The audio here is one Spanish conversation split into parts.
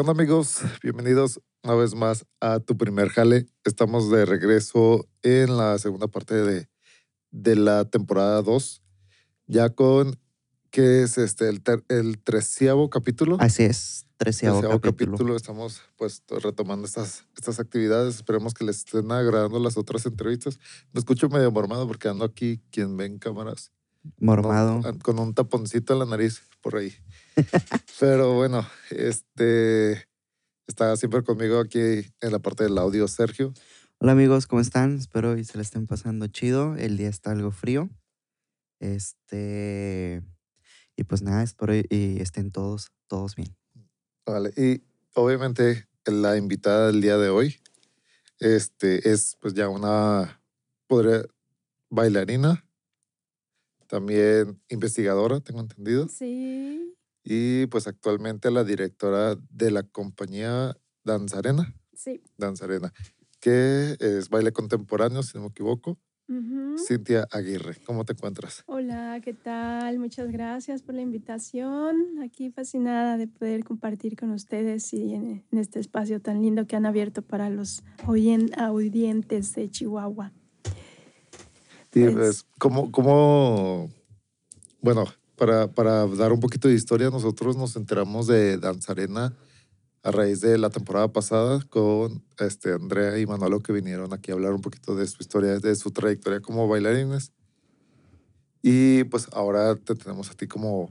¿Qué onda amigos? Bienvenidos una vez más a tu primer jale. Estamos de regreso en la segunda parte de, de la temporada 2, ya con, ¿qué es este? El, ter- el treceavo capítulo. Así es, treceavo Treceavo capítulo. Estamos pues retomando estas, estas actividades. Esperemos que les estén agradando las otras entrevistas. Me escucho medio mormado porque ando aquí, quien ve en cámaras, Mormado. no, con un taponcito en la nariz por ahí. Pero bueno, este está siempre conmigo aquí en la parte del audio Sergio. Hola amigos, ¿cómo están? Espero y se la estén pasando chido. El día está algo frío. Este. Y pues nada, espero y, y estén todos, todos bien. Vale, y obviamente la invitada del día de hoy este, es pues ya una podría, bailarina, también investigadora, tengo entendido, Sí, y pues actualmente la directora de la compañía Danzarena, sí. Danzarena, que es baile contemporáneo, si no me equivoco. ujú. Cintia Aguirre, ¿cómo te encuentras? Hola, ¿qué tal? Muchas gracias por la invitación. Aquí fascinada de poder compartir con ustedes y en, en este espacio tan lindo que han abierto para los audientes de Chihuahua. Pues- pues, ¿cómo, cómo, bueno, para, para dar un poquito de historia, nosotros nos enteramos de Danzarena a raíz de la temporada pasada con este, Andrea y Manolo que vinieron aquí a hablar un poquito de su historia, de su trayectoria como bailarines. Y pues ahora te tenemos a ti como,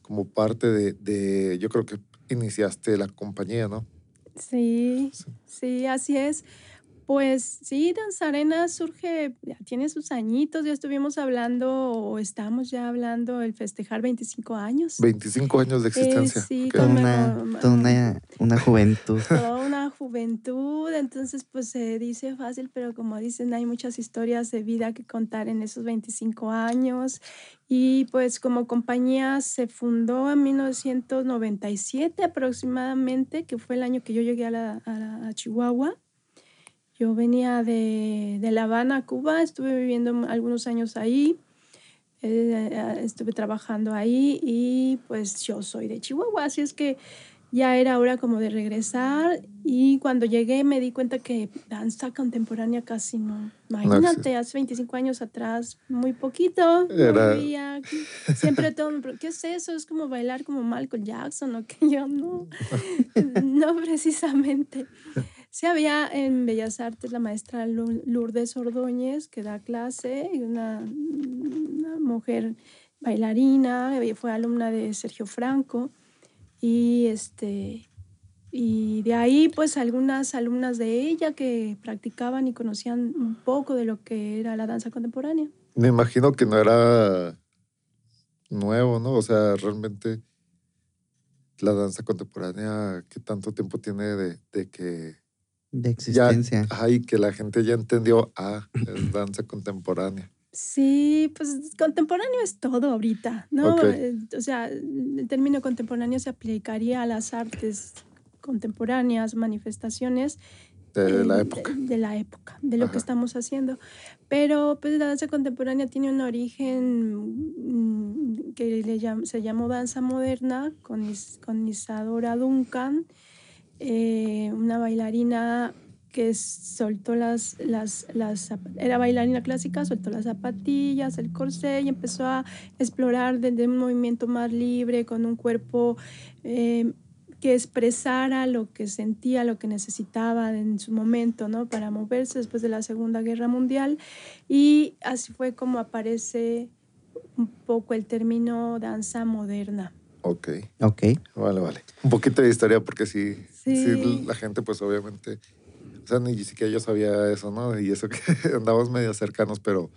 como parte de, de, yo creo que iniciaste la compañía, ¿no? Sí, Sí. sí, así es. Pues sí, Danzarena surge, ya tiene sus añitos, ya estuvimos hablando o estamos ya hablando el festejar 25 años. 25 años de existencia. Eh, sí, Ok. Toda con- una, toda una, una juventud. toda una juventud, entonces pues se dice fácil, pero como dicen, hay muchas historias de vida que contar en esos 25 años y pues como compañía se fundó en 1997 aproximadamente, que fue el año que yo llegué a, la- a la- a Chihuahua. Yo venía de, de La Habana, Cuba, estuve viviendo algunos años ahí. eh, estuve trabajando ahí y pues yo soy de Chihuahua, así es que ya era hora como de regresar y cuando llegué me di cuenta que danza contemporánea casi no. Imagínate, hace 25 años atrás, muy poquito. no Era- siempre todo, ¿qué es eso? Es como bailar como Michael Jackson o que yo no. no precisamente. Sí había en Bellas Artes la maestra Lourdes Ordóñez que da clase una, una mujer bailarina, ella fue alumna de Sergio Franco y este y de ahí pues algunas alumnas de ella que practicaban y conocían un poco de lo que era la danza contemporánea. Me imagino que no era nuevo, ¿no? O sea, realmente la danza contemporánea, ¿qué tanto tiempo tiene de que De ya, existencia. ajá, y que la gente ya entendió, ah, es danza contemporánea? Sí, pues contemporáneo es todo ahorita, ¿no? Ok. Eh, O sea, el término contemporáneo se aplicaría a las artes contemporáneas, manifestaciones De la eh, época. De, de la época, de lo Ajá. que estamos haciendo. Pero pues la danza contemporánea tiene un origen mm, que le llam- se llamó danza moderna con, Is- con Isadora Duncan, eh, una bailarina que soltó las, las, las, era bailarina clásica, soltó las zapatillas, el corsé y empezó a explorar desde un movimiento más libre, con un cuerpo eh, que expresara lo que sentía, lo que necesitaba en su momento, ¿no? Para moverse después de la Segunda Guerra Mundial. Y así fue como aparece un poco el término danza moderna. Ok, Ok. vale, vale. Un poquito de historia porque sí, sí. Sí. la gente pues obviamente, o sea, ni siquiera yo sabía eso, ¿no? Y eso que andamos medio cercanos, pero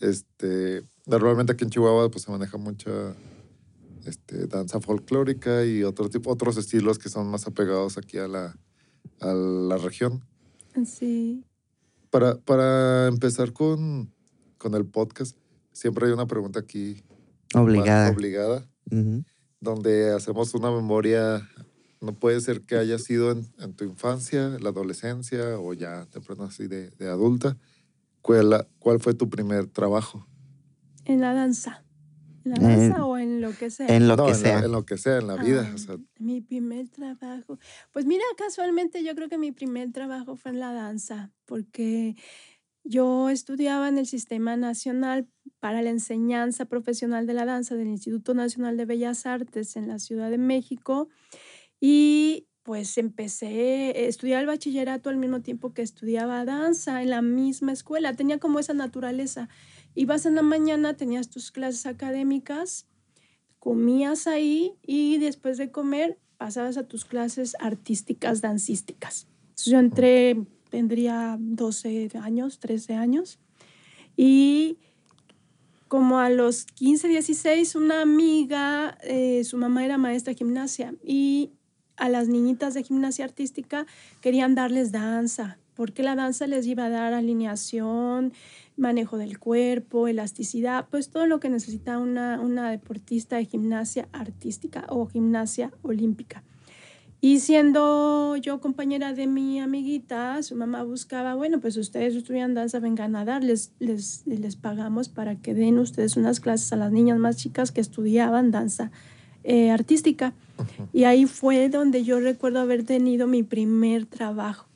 este, normalmente aquí en Chihuahua pues se maneja mucha este, danza folclórica y otro tipo, otros estilos que son más apegados aquí a la, a la región. Sí. Para, para empezar con, con el podcast, siempre hay una pregunta aquí Obligada. obligada, donde hacemos una memoria. No puede ser que haya sido en, en tu infancia, la adolescencia o ya temprano así de, de adulta. ¿Cuál, ¿Cuál fue tu primer trabajo? En la danza. ¿En la Eh, danza o en lo que sea? En lo no, que en, la- sea. en lo que sea, en la vida. Ah, o sea, mi primer trabajo. Pues mira, casualmente yo creo que mi primer trabajo fue en la danza, porque yo estudiaba en el Sistema Nacional para la Enseñanza Profesional de la Danza del Instituto Nacional de Bellas Artes en la Ciudad de México y pues empecé a estudiar el bachillerato al mismo tiempo que estudiaba danza en la misma escuela. Tenía como esa naturaleza. Ibas en la mañana, tenías tus clases académicas comías ahí y después de comer pasabas a tus clases artísticas, dancísticas. Entonces, yo entré, tendría 12 años, 13 años, y como a los 15, 16, una amiga, eh, su mamá era maestra de gimnasia, y a las niñitas de gimnasia artística querían darles danza, porque la danza les iba a dar alineación, manejo del cuerpo, elasticidad, pues todo lo que necesita una, una deportista de gimnasia artística o gimnasia olímpica. Y siendo yo compañera de mi amiguita, su mamá buscaba, bueno, pues ustedes estudian danza, vengan a dar, les, les, les pagamos para que den ustedes unas clases a las niñas más chicas que estudiaban danza eh, artística. Y ahí fue donde yo recuerdo haber tenido mi primer trabajo.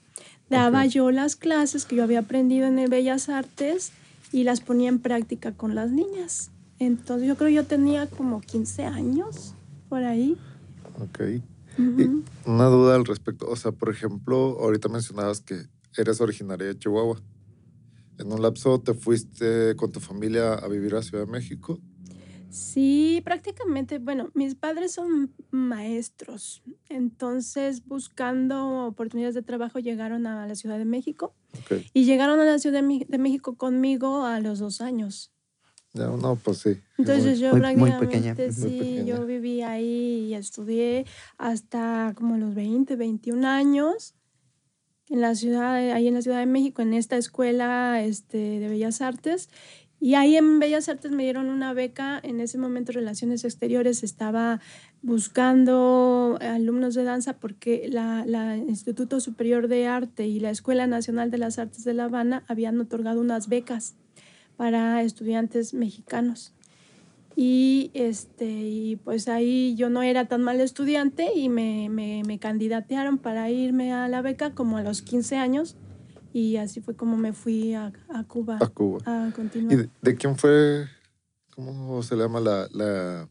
Daba Ok. yo las clases que yo había aprendido en el Bellas Artes y las ponía en práctica con las niñas. Entonces yo creo que yo tenía como 15 años por ahí. ok. Ujú. Y una duda al respecto. O sea, por ejemplo, ahorita mencionabas que eres originaria de Chihuahua. En un lapso te fuiste con tu familia a vivir a Ciudad de México. Sí, prácticamente, bueno, mis padres son maestros, entonces buscando oportunidades de trabajo llegaron a la Ciudad de México y llegaron a la Ciudad de, México conmigo a los dos años. Ya, no, pues sí. Entonces yo muy- muy prácticamente pequeña. sí, Muy pequeña. yo viví ahí y estudié hasta como los 20, 21 años en la ciudad, ahí en la Ciudad de México, en esta escuela este, de Bellas Artes. Y ahí en Bellas Artes me dieron una beca, en ese momento Relaciones Exteriores estaba buscando alumnos de danza porque la, la Instituto Superior de Arte y la Escuela Nacional de las Artes de La Habana habían otorgado unas becas para estudiantes mexicanos. Y, este, y pues ahí yo no era tan mal estudiante y me, me, me candidatearon para irme a la beca como a los 15 años y así fue como me fui a, a Cuba A Cuba. a ¿Y continuar. de, de quién fue, cómo se le llama la, la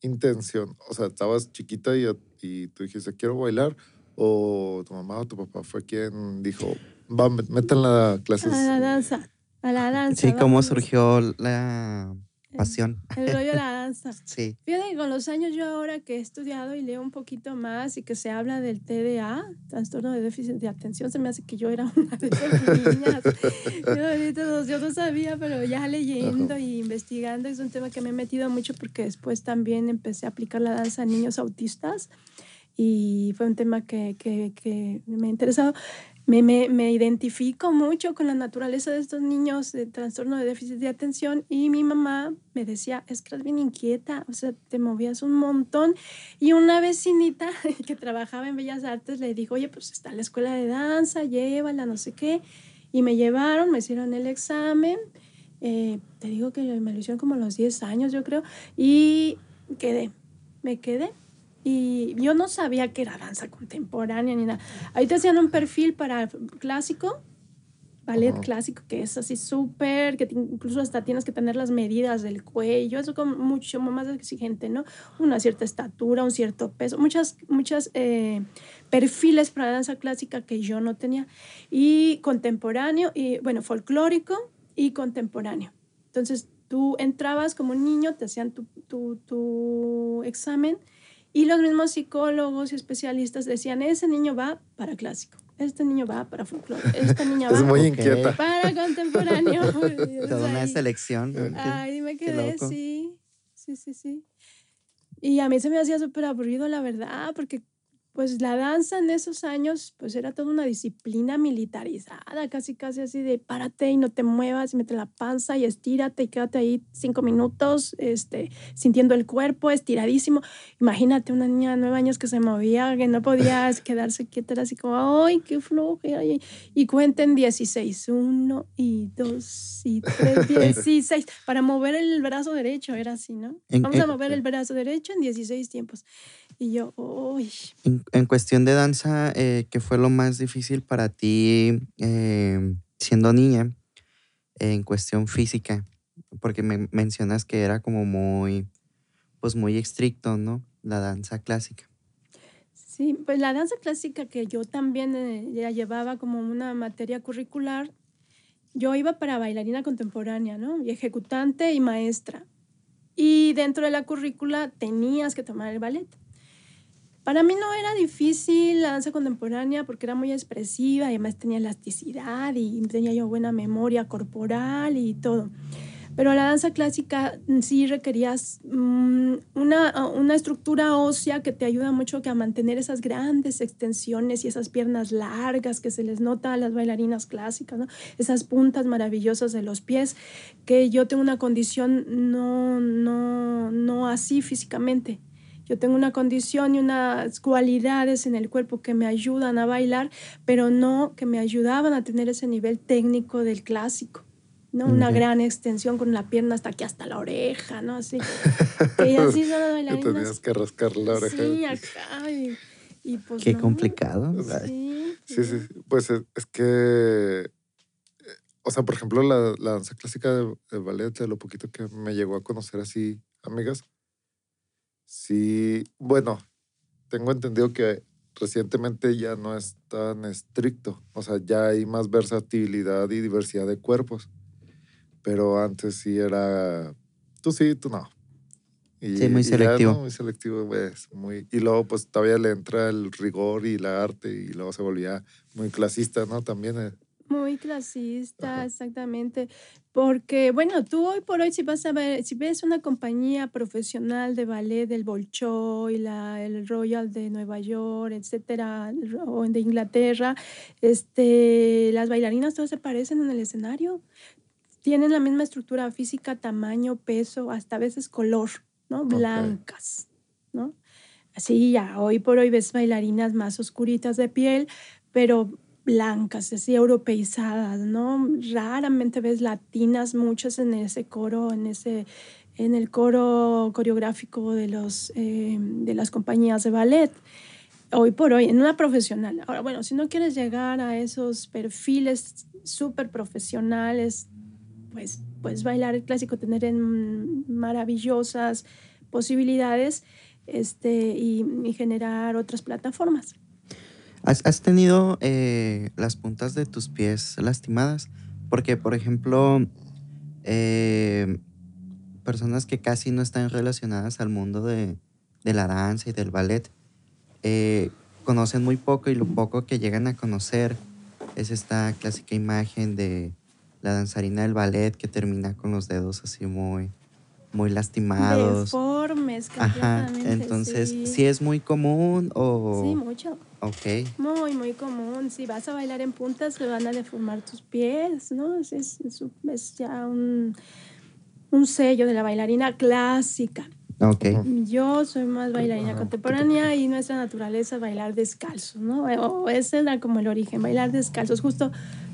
intención? O sea, estabas chiquita y, y tú dijiste, quiero bailar, o tu mamá o tu papá fue quien dijo, va, métanla a clases. A la danza, a la danza. Sí, cómo vámonos. surgió la pasión. El rollo de la danza. Sí. Fíjate que con los años yo ahora que he estudiado y leo un poquito más y que se habla del TDA, trastorno de déficit de atención, se me hace que yo era una de esas niñas. Yo, yo no sabía, pero ya leyendo Ajá. y investigando es un tema que me he metido mucho porque después también empecé a aplicar la danza a niños autistas y fue un tema que, que, que me ha interesado. Me, me, identifico mucho con la naturaleza de estos niños de trastorno de déficit de atención y mi mamá me decía, es que eres bien inquieta, o sea, te movías un montón. Y una vecinita que trabajaba en Bellas Artes le dijo, oye, pues está la escuela de danza, llévala, no sé qué. Y me llevaron, me hicieron el examen. eh, te digo que me lo hicieron como a los 10 años, yo creo. Y quedé, me quedé. Y yo no sabía que era danza contemporánea ni nada. Ahí te hacían un perfil para clásico, ballet Ajá. clásico, que es así súper, que incluso hasta tienes que tener las medidas del cuello, eso como mucho más exigente, ¿no? Una cierta estatura, un cierto peso, muchas, muchas eh, perfiles para danza clásica que yo no tenía. Y contemporáneo, y bueno, folclórico y contemporáneo. Entonces tú entrabas como un niño, te hacían tu, tu, tu examen y los mismos psicólogos y especialistas decían, ese niño va para clásico, este niño va para folclore, esta niña Es va muy Ok. inquieta. para contemporáneo. Toda una selección. Ahí me quedé, sí, sí, sí, sí. Y a mí se me hacía súper aburrido, la verdad, porque pues la danza en esos años, pues era toda una disciplina militarizada, casi casi así de párate y no te muevas, mete la panza y estírate y quédate ahí cinco minutos, este, sintiendo el cuerpo estiradísimo. Imagínate una niña de nueve años que se movía, que no podía quedarse quieta, era así como, ay, qué flojera. Y, y cuenten 16, uno y dos y tres, 16, para mover el brazo derecho, era así, ¿no? Vamos a mover el brazo derecho en 16 tiempos. Y yo, uy. En, cuestión de danza, eh, ¿qué fue lo más difícil para ti eh, siendo niña en cuestión física? Porque me mencionas que era como muy, pues muy estricto, ¿no? La danza clásica. Sí, pues la danza clásica que yo también eh, ya llevaba como una materia curricular, yo iba para bailarina contemporánea, ¿no? Y ejecutante y maestra. Y dentro de la currícula tenías que tomar el ballet. Para mí no era difícil la danza contemporánea porque era muy expresiva y además tenía elasticidad y tenía yo buena memoria corporal y todo. Pero la danza clásica sí requerías mm, una, una, estructura ósea que te ayuda mucho a mantener esas grandes extensiones y esas piernas largas que se les nota a las bailarinas clásicas, ¿no? esas puntas maravillosas de los pies, que yo tengo una condición no, no, no así físicamente. Yo tengo una condición y unas cualidades en el cuerpo que me ayudan a bailar, pero no que me ayudaban a tener ese nivel técnico del clásico. ¿no? Una gran extensión con la pierna hasta aquí, hasta la oreja, ¿no? Así. y así son las bailarinas. tenías que rascar la oreja. Sí, acá. Y, pues Qué complicado. Sí, sí, sí. Pues es, que, eh, o sea, por ejemplo, la, la danza clásica de, de, ballet, de lo poquito que me llegó a conocer así, amigas, Sí, bueno, tengo entendido que recientemente ya no es tan estricto, o sea, ya hay más versatilidad y diversidad de cuerpos, pero antes sí era, tú sí, tú no. sí, muy selectivo. muy selectivo, pues, muy, y luego pues todavía le entra el rigor y la arte y luego se volvía muy clasista, ¿no? También. Muy clasista, exactamente. Porque, bueno, tú hoy por hoy, si vas a ver, si ves una compañía profesional de ballet del Bolshoi, la, el Royal de Nueva York, etcétera, o de Inglaterra, este, las bailarinas todas se parecen en el escenario. Tienen la misma estructura física, tamaño, peso, hasta a veces color, ¿no? Blancas, ¿no? Así ya, hoy por hoy ves bailarinas más oscuritas de piel, pero blancas, así europeizadas, ¿no? Raramente ves latinas, muchas en ese coro, en ese en el coro coreográfico de, los, eh, de las compañías de ballet. Hoy por hoy, en una profesional. Ahora, bueno, si no quieres llegar a esos perfiles súper profesionales, pues puedes bailar el clásico, tener en maravillosas posibilidades este, y generar otras plataformas. ¿Has, tenido eh, las puntas de tus pies lastimadas? Porque, por ejemplo, eh, personas que casi no están relacionadas al mundo de, la danza y del ballet, eh, conocen muy poco y lo poco que llegan a conocer es esta clásica imagen de la danzarina del ballet que termina con los dedos así muy, muy lastimados. Deformes, Ajá, entonces, sí. es muy común o...? Sí, mucho. Ok. Muy, muy común. Si vas a bailar en puntas, se van a deformar tus pies, ¿no? Es, es, es ya un, un sello de la bailarina clásica. Okay. Yo soy más bailarina contemporánea y nuestra naturaleza es bailar descalzo, ¿no? O ese era como el origen, bailar descalzos. Justo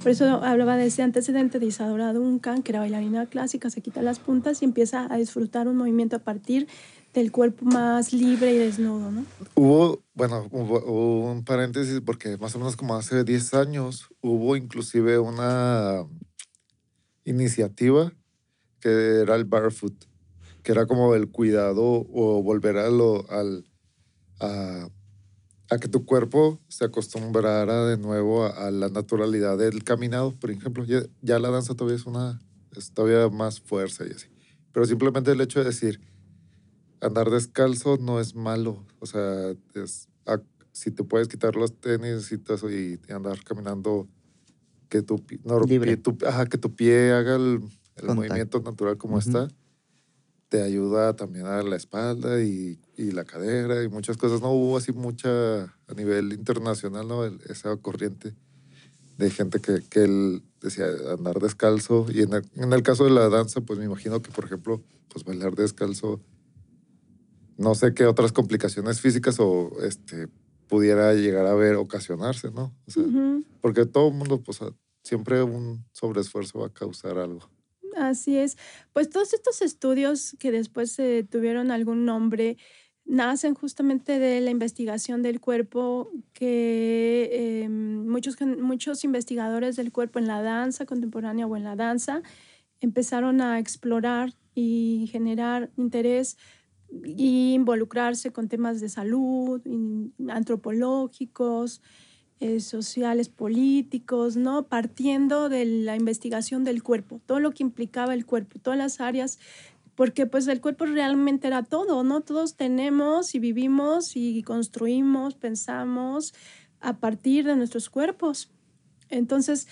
por eso hablaba de ese antecedente de Isadora Duncan, que era bailarina clásica, se quita las puntas y empieza a disfrutar un movimiento a partir del cuerpo más libre y desnudo, ¿no? Hubo, bueno, hubo, un paréntesis porque más o menos como hace 10 años hubo inclusive una iniciativa que era el barefoot que era como el cuidado o volver a, lo, al, a, a, que tu cuerpo se acostumbrara de nuevo a, la naturalidad del caminado, por ejemplo. Ya, la danza todavía es una, es todavía más fuerza y así. Pero simplemente el hecho de decir, andar descalzo no es malo. O sea, es, si te puedes quitar los tenis y todo eso y andar caminando, que tu, no, Pie, tu, que tu pie haga el, el movimiento natural como está te ayuda también a la espalda y, y, la cadera y muchas cosas. No hubo así mucha a nivel internacional, ¿no? esa corriente de gente que, que él decía andar descalzo. Y en el, en el, caso de la danza, pues me imagino que, por ejemplo, pues bailar descalzo, no sé qué otras complicaciones físicas o este pudiera llegar a ver ocasionarse, ¿no? O sea, Porque todo el mundo, pues siempre un sobreesfuerzo va a causar algo. Así es. Pues todos estos estudios que después se tuvieron algún nombre, nacen justamente de la investigación del cuerpo que em, muchos, muchos investigadores del cuerpo en la danza contemporánea o en la danza empezaron a explorar y generar interés y involucrarse con temas de salud, antropológicos, eh, sociales, políticos, ¿no? Partiendo de la investigación del cuerpo, todo lo que implicaba el cuerpo, todas las áreas, porque pues el cuerpo realmente era todo, ¿no? Todos tenemos y vivimos y construimos, pensamos a partir de nuestros cuerpos. Entonces,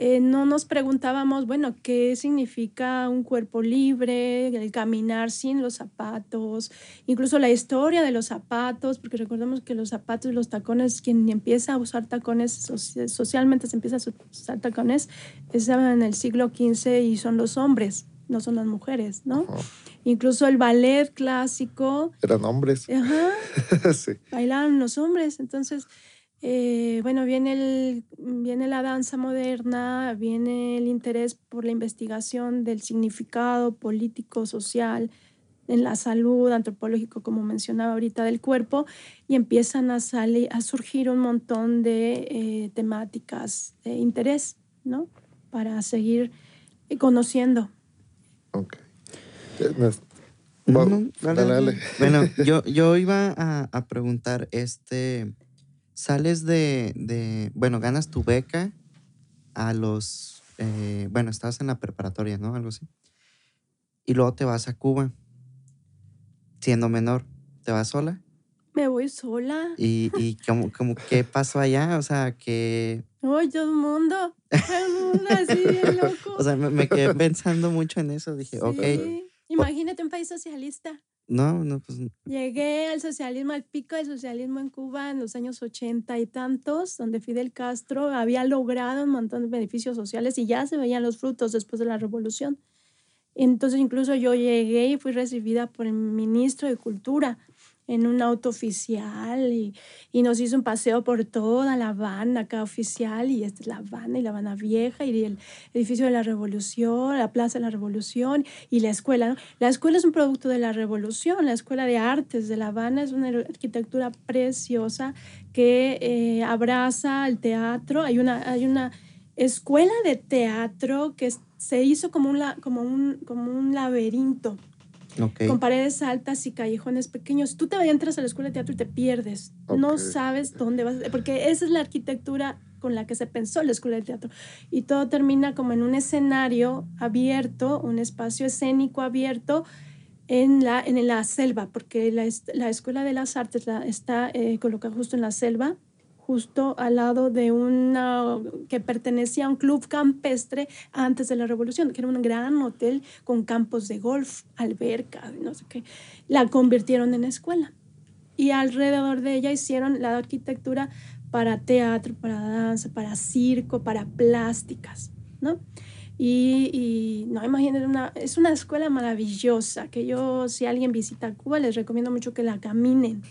eh, no nos preguntábamos, bueno, ¿qué significa un cuerpo libre, el caminar sin los zapatos, incluso la historia de los zapatos, porque recordemos que los zapatos y los tacones, quien empieza a usar tacones, socialmente se empieza a usar tacones, es en el siglo XV y son los hombres, no son las mujeres, ¿no? Incluso el ballet clásico. Eran hombres. Ajá. sí. Bailaban los hombres, entonces eh, bueno, viene, el, viene la danza moderna, viene el interés por la investigación del significado político, social, en la salud, antropológico, como mencionaba ahorita, del cuerpo, y empiezan a, salir, a surgir un montón de eh, temáticas de interés, ¿no? Para seguir conociendo. Ok. Bueno, yo, yo iba a, a preguntar, este sales de, bueno, ganas tu beca a los, eh, bueno, estabas en la preparatoria, ¿no? Algo así. Y luego te vas a Cuba, siendo menor. ¿Te vas sola? Me voy sola. ¿Y, y cómo, qué pasó allá? O sea, que... ¡Ay, todo el mundo! el mundo así bien loco. o sea, me, quedé pensando mucho en eso. Dije, ok. Imagínate un país socialista. No, no, pues. Llegué al socialismo, al pico del socialismo en Cuba en los años ochenta y tantos, donde Fidel Castro había logrado un montón de beneficios sociales y ya se veían los frutos después de la revolución. Entonces, incluso yo llegué y fui recibida por el ministro de Cultura en un auto oficial y, y, nos hizo un paseo por toda La Habana acá oficial y esta es La Habana y La Habana Vieja y el edificio de la Revolución, la Plaza de la Revolución y la escuela. La escuela es un producto de la Revolución, la Escuela de Artes de La Habana es una arquitectura preciosa que eh, abraza el teatro. Hay una, hay una escuela de teatro que se hizo como un, como un, como un laberinto con paredes altas y callejones pequeños. Tú te entras a la escuela de teatro y te pierdes. No sabes dónde vas, porque esa es la arquitectura con la que se pensó la escuela de teatro. Y todo termina como en un escenario abierto, un espacio escénico abierto en la, en la selva, porque la, la Escuela de las Artes la, está eh, colocada justo en la selva justo al lado de una que pertenecía a un club campestre antes de la revolución, que era un gran hotel con campos de golf, alberca, no sé qué. La convirtieron en escuela. Y alrededor de ella hicieron la arquitectura para teatro, para danza, para circo, para plásticas, ¿no? Y, no, imagínense, una, es una escuela maravillosa que yo, si alguien visita Cuba, les recomiendo mucho que la caminen,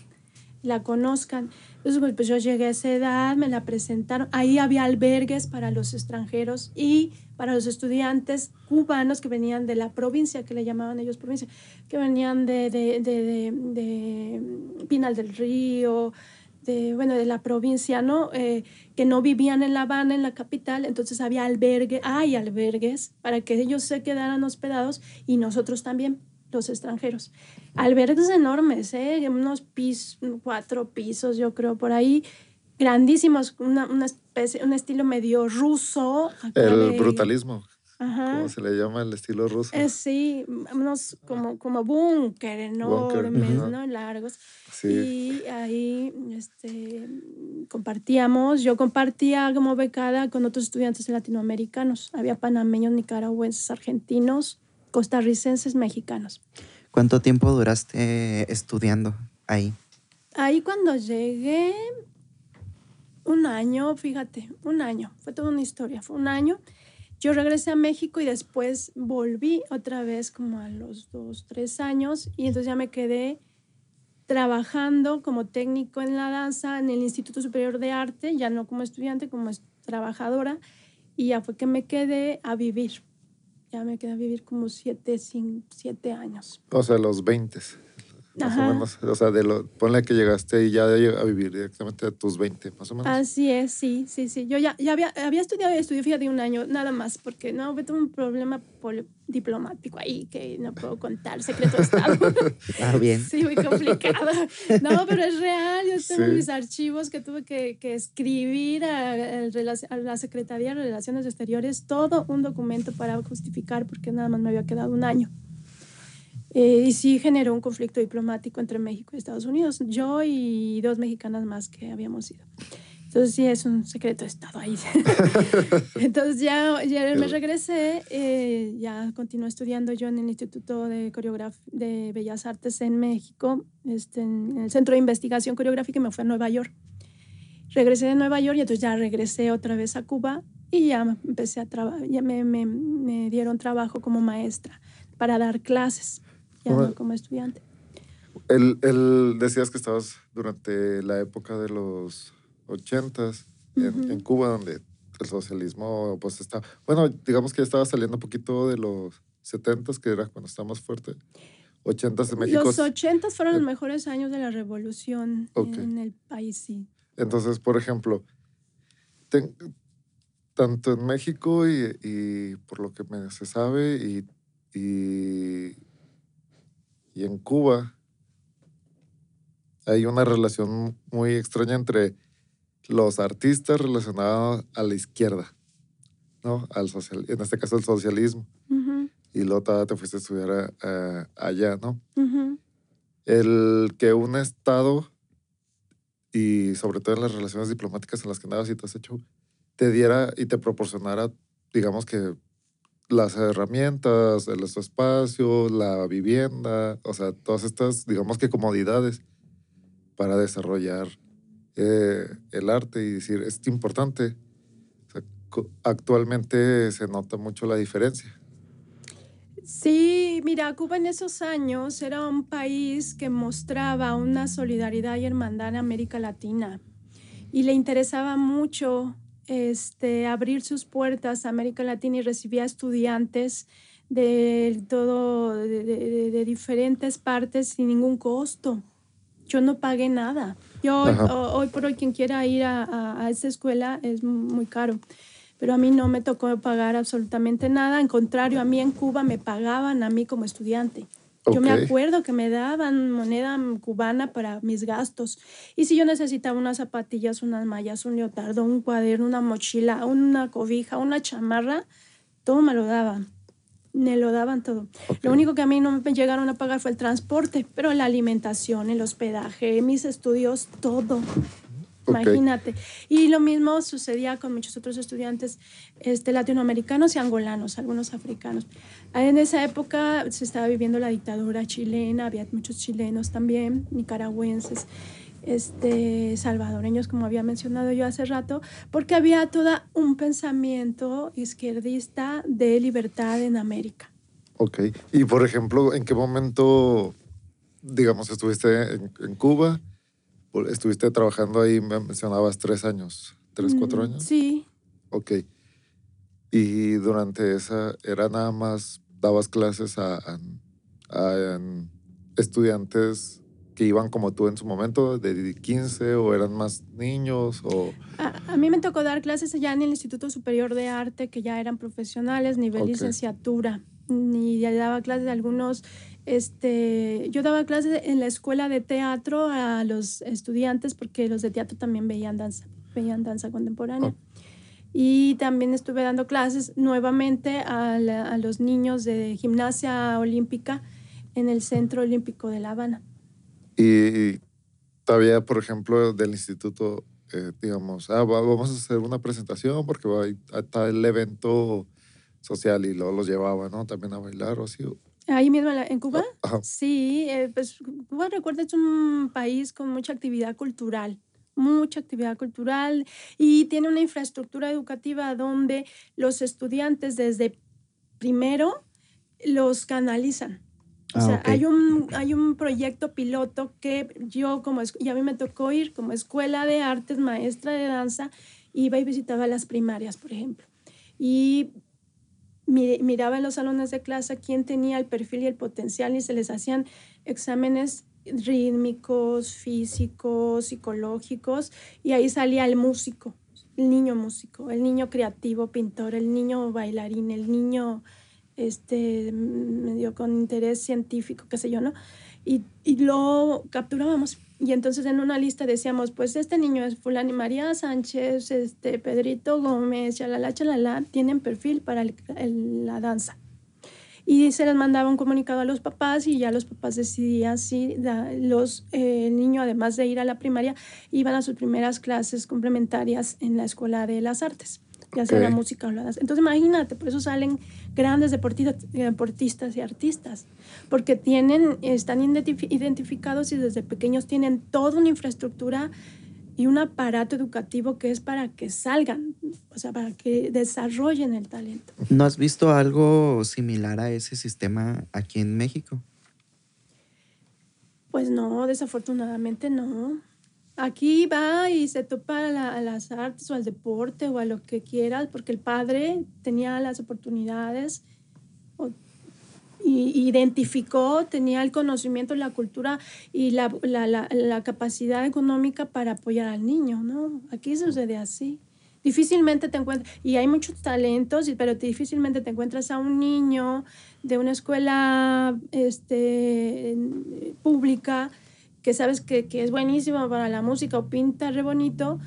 la conozcan. Entonces, pues yo llegué a esa edad, me la presentaron. Ahí había albergues para los extranjeros y para los estudiantes cubanos que venían de la provincia, que le llamaban ellos provincia, que venían de, de, de, de Pinal del Río, de, bueno, de la provincia, ¿no? Eh, que no vivían en La Habana, en la capital, entonces había albergue, hay albergues para que ellos se quedaran hospedados y nosotros también los extranjeros. Albergues enormes, ¿eh? unos pisos, cuatro pisos, yo creo, por ahí, grandísimos, una, una especie, un estilo medio ruso. El brutalismo. ¿Cómo se le llama el estilo ruso? Eh, sí, unos como, como búnker enormes, ¿no? Largos. Sí. Y ahí este, compartíamos, yo compartía como becada con otros estudiantes latinoamericanos. Había panameños, nicaragüenses, argentinos, costarricenses mexicanos. ¿Cuánto tiempo duraste estudiando ahí? Ahí cuando llegué, un año, fíjate, un año, fue toda una historia, fue un año. Yo regresé a México y después volví otra vez como a los dos, tres años y entonces ya me quedé trabajando como técnico en la danza en el Instituto Superior de Arte, ya no como estudiante, como trabajadora, y ya fue que me quedé a vivir. Ya me quedé a vivir como siete, siete años. O sea, los 20 más o menos. O sea, de lo, ponle que llegaste y ya a vivir directamente a tus 20, más o menos. Así es, sí, sí, sí. Yo ya, ya había, había estudiado y estudié, fíjate, un año, nada más, porque no, tuve un problema diplomático ahí que no puedo contar, secreto de Estado. ah, bien. Sí, muy complicado. No, pero es real. Yo tengo mis archivos que tuve que, que escribir a, a, la Secretaría de Relaciones Exteriores, todo un documento para justificar porque nada más me había quedado un año. Eh, y sí generó un conflicto diplomático entre México y Estados Unidos, yo y dos mexicanas más que habíamos ido. Entonces sí, es un secreto de Estado ahí. Entonces ya, ya me regresé, eh, ya continué estudiando yo en el Instituto de, de Bellas Artes en México, este, en el Centro de Investigación Coreográfica y me fui a Nueva York. Regresé de Nueva York y entonces ya regresé otra vez a Cuba y ya empecé a trabajar, ya me, me, me dieron trabajo como maestra para dar clases como estudiante. El, decías que estabas durante la época de los ochentas en, Cuba, donde el socialismo pues está, bueno, digamos que ya estaba saliendo un poquito de los setentas, que era cuando estaba más fuerte. Ochentas de México. Los ochentas fueron los mejores años de la revolución en el país, sí. Entonces, por ejemplo, tanto en México y, por lo que me, se sabe y, y y en Cuba hay una relación muy extraña entre los artistas relacionados a la izquierda, ¿no? Al social, en este caso el socialismo. Y luego te fuiste a estudiar allá, ¿no? El que un Estado, y sobre todo en las relaciones diplomáticas en las que nada si te has hecho, te diera y te proporcionara, digamos que las herramientas, el espacio, la vivienda, o sea, todas estas, digamos que comodidades para desarrollar eh, el arte y decir, es importante. actualmente se nota mucho la diferencia. Sí, mira, Cuba en esos años era un país que mostraba una solidaridad y hermandad en América Latina y le interesaba mucho este, abrir sus puertas a América Latina y recibía estudiantes de todo, de, diferentes partes sin ningún costo. Yo no pagué nada. Yo hoy, por hoy quien quiera ir a, a, esa escuela es muy caro, pero a mí no me tocó pagar absolutamente nada. En contrario, a mí en Cuba me pagaban a mí como estudiante. Yo me acuerdo que me daban moneda cubana para mis gastos. Y si yo necesitaba unas zapatillas, unas mallas, un leotardo, un cuaderno, una mochila, una cobija, una chamarra, todo me lo daban. Me lo daban todo. Lo único que a mí no me llegaron a pagar fue el transporte, pero la alimentación, el hospedaje, mis estudios, todo. Imagínate. Y lo mismo sucedía con muchos otros estudiantes este, latinoamericanos y angolanos, algunos africanos. En esa época se estaba viviendo la dictadura chilena, había muchos chilenos también, nicaragüenses, este, salvadoreños, como había mencionado yo hace rato, porque había todo un pensamiento izquierdista de libertad en América. Ok. Y por ejemplo, ¿en qué momento, digamos, estuviste en, en Cuba? Estuviste trabajando ahí, me mencionabas tres años, tres, cuatro años. Sí. Ok. Y durante esa, ¿era nada más, dabas clases a, a, estudiantes que iban como tú en su momento, de 15 o eran más niños? O... A, mí me tocó dar clases allá en el Instituto Superior de Arte, que ya eran profesionales, nivel licenciatura. Y ya daba clases de algunos este, yo daba clases en la escuela de teatro a los estudiantes porque los de teatro también veían danza, veían danza contemporánea. Oh. Y también estuve dando clases nuevamente a, los niños de gimnasia olímpica en el Centro Olímpico de La Habana. Y todavía, por ejemplo, del instituto, eh, digamos, ah, vamos a hacer una presentación porque va a estar el evento social y luego los llevaba, ¿no? También a bailar o así. Ahí mismo en, Cuba. Ajá. Sí, eh, pues Cuba, recuerda, es un país con mucha actividad cultural, mucha actividad cultural y tiene una infraestructura educativa donde los estudiantes desde primero los canalizan. O Ah, sea, ok. hay, un, hay un proyecto piloto que yo, como y a mí me tocó ir como escuela de artes, maestra de danza, iba y visitaba las primarias, por ejemplo. Y miraba en los salones de clase quién tenía el perfil y el potencial y se les hacían exámenes rítmicos, físicos, psicológicos y ahí salía el músico, el niño músico, el niño creativo, pintor, el niño bailarín, el niño este medio con interés científico, qué sé yo, ¿no? Y, y lo capturábamos. Y entonces en una lista decíamos, pues este niño es fulano y María Sánchez, este Pedrito Gómez, chalala, chalala, tienen perfil para el- la danza. Y se les mandaba un comunicado a los papás y ya los papás decidían si los, eh, el niño, además de ir a la primaria, iban a sus primeras clases complementarias en la Escuela de las Artes, ya sea la Ok. música o la danza. Entonces imagínate, por eso salen grandes deportistas, deportistas y artistas, porque tienen, están identifi- identificados y desde pequeños tienen toda una infraestructura y un aparato educativo que es para que salgan, o sea, para que desarrollen el talento. ¿No has visto algo similar a ese sistema aquí en México? Pues no, desafortunadamente no. Aquí va y se topa a, la- a las artes o al deporte o a lo que quieras, porque el padre tenía las oportunidades o- y identificó, tenía el conocimiento, la cultura y la, la- la- capacidad económica para apoyar al niño, ¿no? Aquí sucede así. Difícilmente te encuentras, y hay muchos talentos, pero te- difícilmente te encuentras a un niño de una escuela este, pública que sabes que, que es buenísimo para la música o pinta re bonito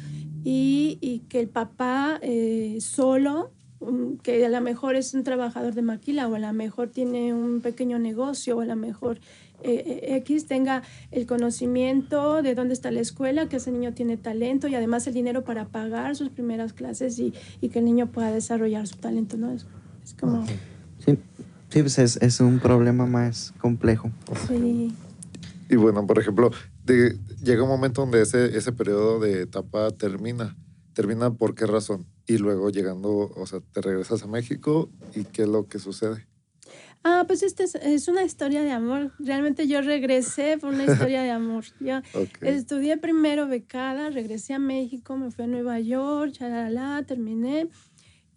y, y que el papá eh, solo, um, que a lo mejor es un trabajador de maquila o a lo mejor tiene un pequeño negocio o a lo mejor eh, eh, X tenga el conocimiento de dónde está la escuela, que ese niño tiene talento y además el dinero para pagar sus primeras clases y, y que el niño pueda desarrollar su talento, ¿no? Es, es como... Sí, sí pues es, es un problema más complejo. Sí. Y bueno, por ejemplo, de- llega un momento donde ese, ese periodo de etapa termina. ¿Termina por qué razón? Y luego llegando, o sea, te regresas a México y qué es lo que sucede. Ah, pues esta es, es una historia de amor. Realmente yo regresé por una historia de amor. Yo estudié primero becada, regresé a México, me fui a Nueva York, chalala, terminé.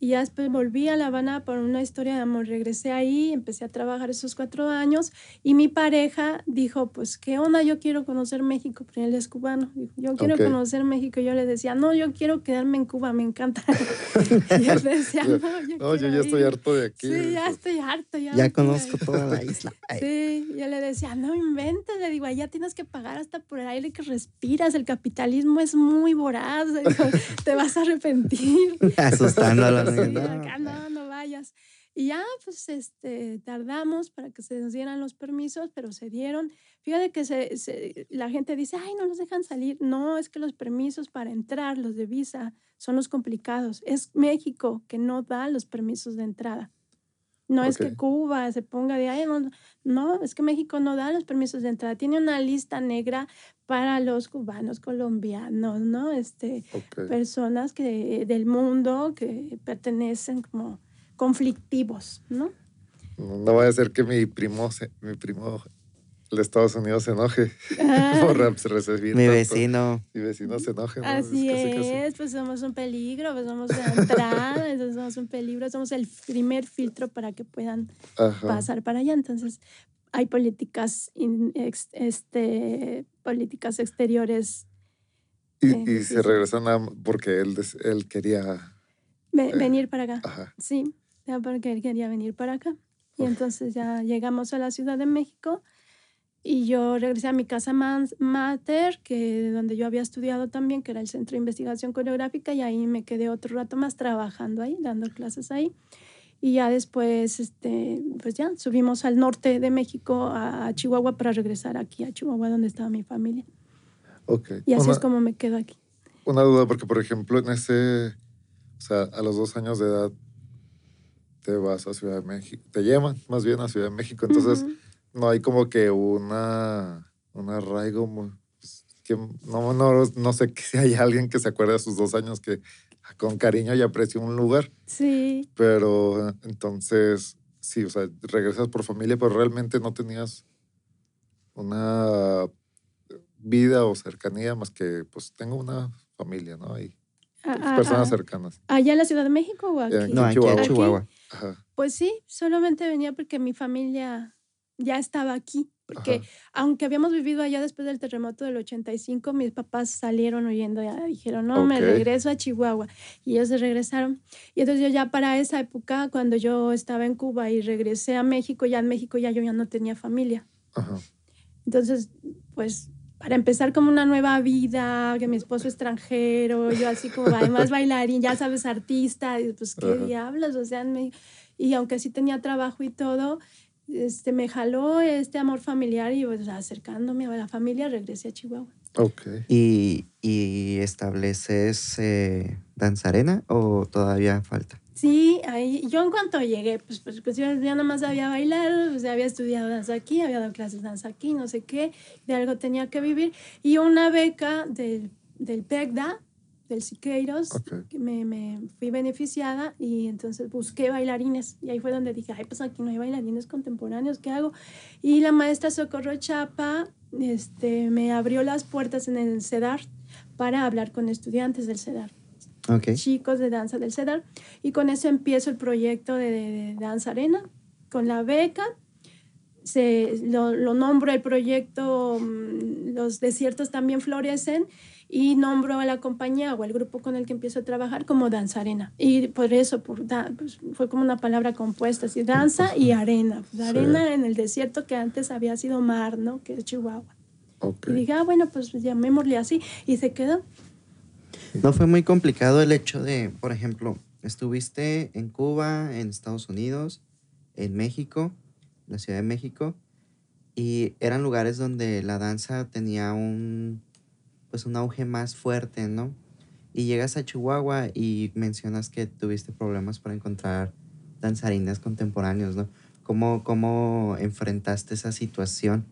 Y ya después volví a La Habana por una historia de amor. Regresé ahí, empecé a trabajar esos cuatro años y mi pareja dijo, pues, ¿qué onda? Yo quiero conocer México, pero él es cubano. Dijo, yo quiero Ok. conocer México. Yo le decía, no, yo quiero quedarme en Cuba, me encanta. y él decía, no, yo, No, yo ya estoy ir". harto de aquí. Sí, ya estoy harto. Ya, Ya conozco toda la isla. Ay, Sí, yo le decía, no inventes, le digo, allá tienes que pagar hasta por el aire que respiras, el capitalismo es muy voraz, digo, te vas a arrepentir. Asustando a la Sí, no, no vayas. Y ya, pues, este, tardamos para que se nos dieran los permisos, pero se dieron. Fíjate que se, se- la gente dice, ay, no nos dejan salir. No, es que los permisos para entrar, los de visa, son los complicados. Es México que no da los permisos de entrada. No es que. Cuba se ponga de, ay, no, no, es que México no da los permisos de entrada. Tiene una lista negra para los cubanos, colombianos, ¿no? Este, personas que, del mundo que pertenecen como conflictivos, ¿no? No, vaya a ser que mi primo, se- mi primo de Estados Unidos se enoje por re- recibir Mi tanto. vecino. Mi vecino se enoje. ¿no? Así es, casi. pues somos un peligro, pues somos la entrada, entonces somos un peligro, somos el primer filtro para que puedan Ajá. pasar para allá. Entonces, hay políticas, in- ex- este, políticas exteriores. Y, Sí, y se regresan a- porque él, él quería. Ve- Eh, venir para acá. Ajá. Sí, ya porque él quería venir para acá. Y entonces ya llegamos a la Ciudad de México y yo regresé a mi casa mater, que donde yo había estudiado también, que era el Centro de Investigación Coreográfica, y ahí me quedé otro rato más trabajando ahí, dando clases ahí. Y ya después, este, pues ya subimos al norte de México, a, a Chihuahua, para regresar aquí a Chihuahua, donde estaba mi familia. Ok. Y así una, es como me quedo aquí. una duda, porque por ejemplo, en ese. O sea, a los dos años de edad, te vas a Ciudad de México, te llevan más bien a Ciudad de México, entonces no hay como que una, un arraigo pues, que no, no, no sé si hay alguien que se acuerde de sus dos años que con cariño y aprecio un lugar. Sí. Pero entonces, sí, o sea, regresas por familia, pero realmente no tenías una vida o cercanía más que, pues, tengo una familia, ¿no? Y pues, ah, ah, personas ah. cercanas. ¿Allá en la Ciudad de México o aquí? No, aquí en Chihuahua. Pues sí, solamente venía porque mi familia ya estaba aquí. Porque aunque habíamos vivido allá después del terremoto del 85, mis papás salieron huyendo, ya dijeron, no, me regreso a Chihuahua. Y ellos se regresaron. Y entonces yo ya para esa época, cuando yo estaba en Cuba y regresé a México, ya en México ya yo ya no tenía familia. Entonces, pues para empezar como una nueva vida, que mi esposo es extranjero, yo así como además bailarín, ya sabes, artista, y pues qué diablos, o sea, y aunque sí tenía trabajo y todo, este, me jaló este amor familiar y pues, acercándome a la familia regresé a Chihuahua. Okay. ¿Y, y estableces eh, danzarena o todavía falta? Sí, ahí, yo en cuanto llegué, pues, pues, pues yo ya nada más sabía bailar, pues, había estudiado danza aquí, había dado clases de danza aquí, no sé qué, de algo tenía que vivir. Y una beca del, del PECDA, del Siqueiros, que me, me, fui beneficiada y entonces busqué bailarines y ahí fue donde dije, ay, pues aquí no hay bailarines contemporáneos, ¿qué hago? Y la maestra Socorro Chapa este, me abrió las puertas en el CEDAR para hablar con estudiantes del CEDAR. Chicos de danza del CEDAR. Y con eso empiezo el proyecto de, Danza Arena, con la beca. Se, lo, lo nombro el proyecto mm, Los desiertos también florecen y nombro a la compañía o al grupo con el que empiezo a trabajar como Danza Arena. Y por eso por pues, fue como una palabra compuesta, así, danza y arena. Pues, arena en el desierto que antes había sido mar, ¿no? Que es Chihuahua. Y dije, ah, bueno, pues llamémosle así. Y se quedó. ¿No fue muy complicado el hecho de, por ejemplo, estuviste en Cuba, en Estados Unidos, en México, la Ciudad de México, y eran lugares donde la danza tenía un pues un auge más fuerte, ¿no? Y llegas a Chihuahua y mencionas que tuviste problemas para encontrar danzarinas contemporáneos, ¿no? ¿Cómo, cómo enfrentaste esa situación?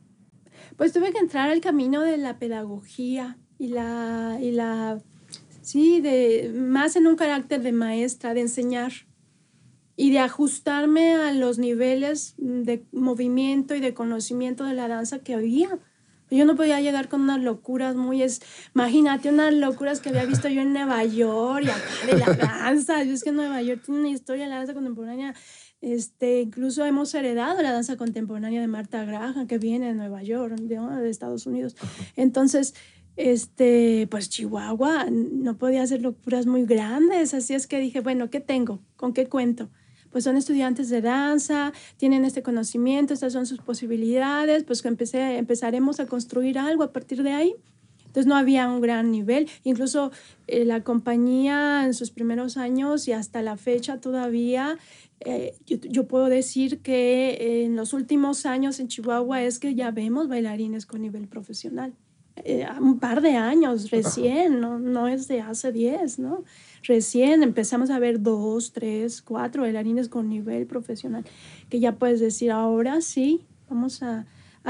Pues tuve que entrar al camino de la pedagogía y la, y la sí, de, más en un carácter de maestra, de enseñar y de ajustarme a los niveles de movimiento y de conocimiento de la danza que había. Yo no podía llegar con unas locuras muy... Imagínate unas locuras que había visto yo en Nueva York y acá de la danza. Yo es que Nueva York tiene una historia de la danza contemporánea. Este, incluso hemos heredado la danza contemporánea de Marta Graham, que viene de Nueva York, de, de Estados Unidos. Entonces, este, pues Chihuahua no podía hacer locuras muy grandes. Así es que dije, bueno, ¿qué tengo? ¿Con qué cuento? Pues son estudiantes de danza, tienen este conocimiento, estas son sus posibilidades, pues empecé, empezaremos a construir algo a partir de ahí. Entonces no había un gran nivel. Incluso eh, la compañía en sus primeros años y hasta la fecha todavía, eh, yo, puedo decir que en los últimos años en Chihuahua es que ya vemos bailarines con nivel profesional. Eh, un par de años recién, no, no es de hace 10, ¿no? Recién empezamos a ver dos, tres, cuatro bailarines con nivel profesional, que ya puedes decir, ahora sí, vamos a,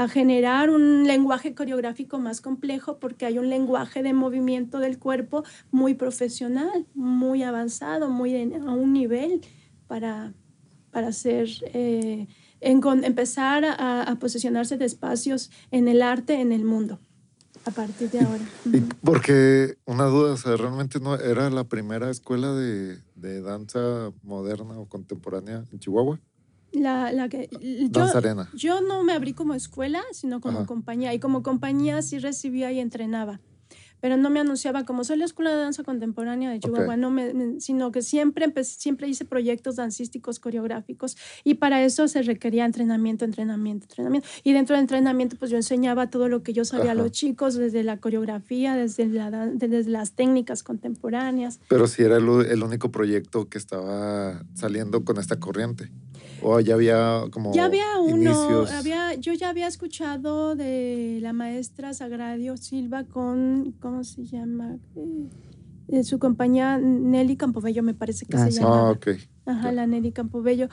generar un lenguaje coreográfico más complejo porque hay un lenguaje de movimiento del cuerpo muy profesional, muy avanzado, muy a un nivel para, para hacer, eh, empezar a, a, posicionarse de espacios en el arte, en el mundo a partir de ahora. porque una duda, o sea, realmente no era la primera escuela de, de danza moderna o contemporánea en Chihuahua. La, la que yo, yo no me abrí como escuela, sino como compañía. Y como compañía sí recibía y entrenaba pero no me anunciaba como soy la Escuela de Danza Contemporánea de Chihuahua, no me, sino que siempre, siempre hice proyectos dancísticos coreográficos y para eso se requería entrenamiento, entrenamiento, entrenamiento. Y dentro del entrenamiento, pues yo enseñaba todo lo que yo sabía a los chicos, desde la coreografía, desde, la, desde las técnicas contemporáneas. Pero si era el, el único proyecto que estaba saliendo con esta corriente. ¿O ya había como Ya había uno, había, yo ya había escuchado de la maestra Sagradio Silva con, ¿cómo se llama? eh, su compañía Nelly Campobello me parece que Ah, se sí. llama. Ah, ok. Ajá, la Nelly Campobello.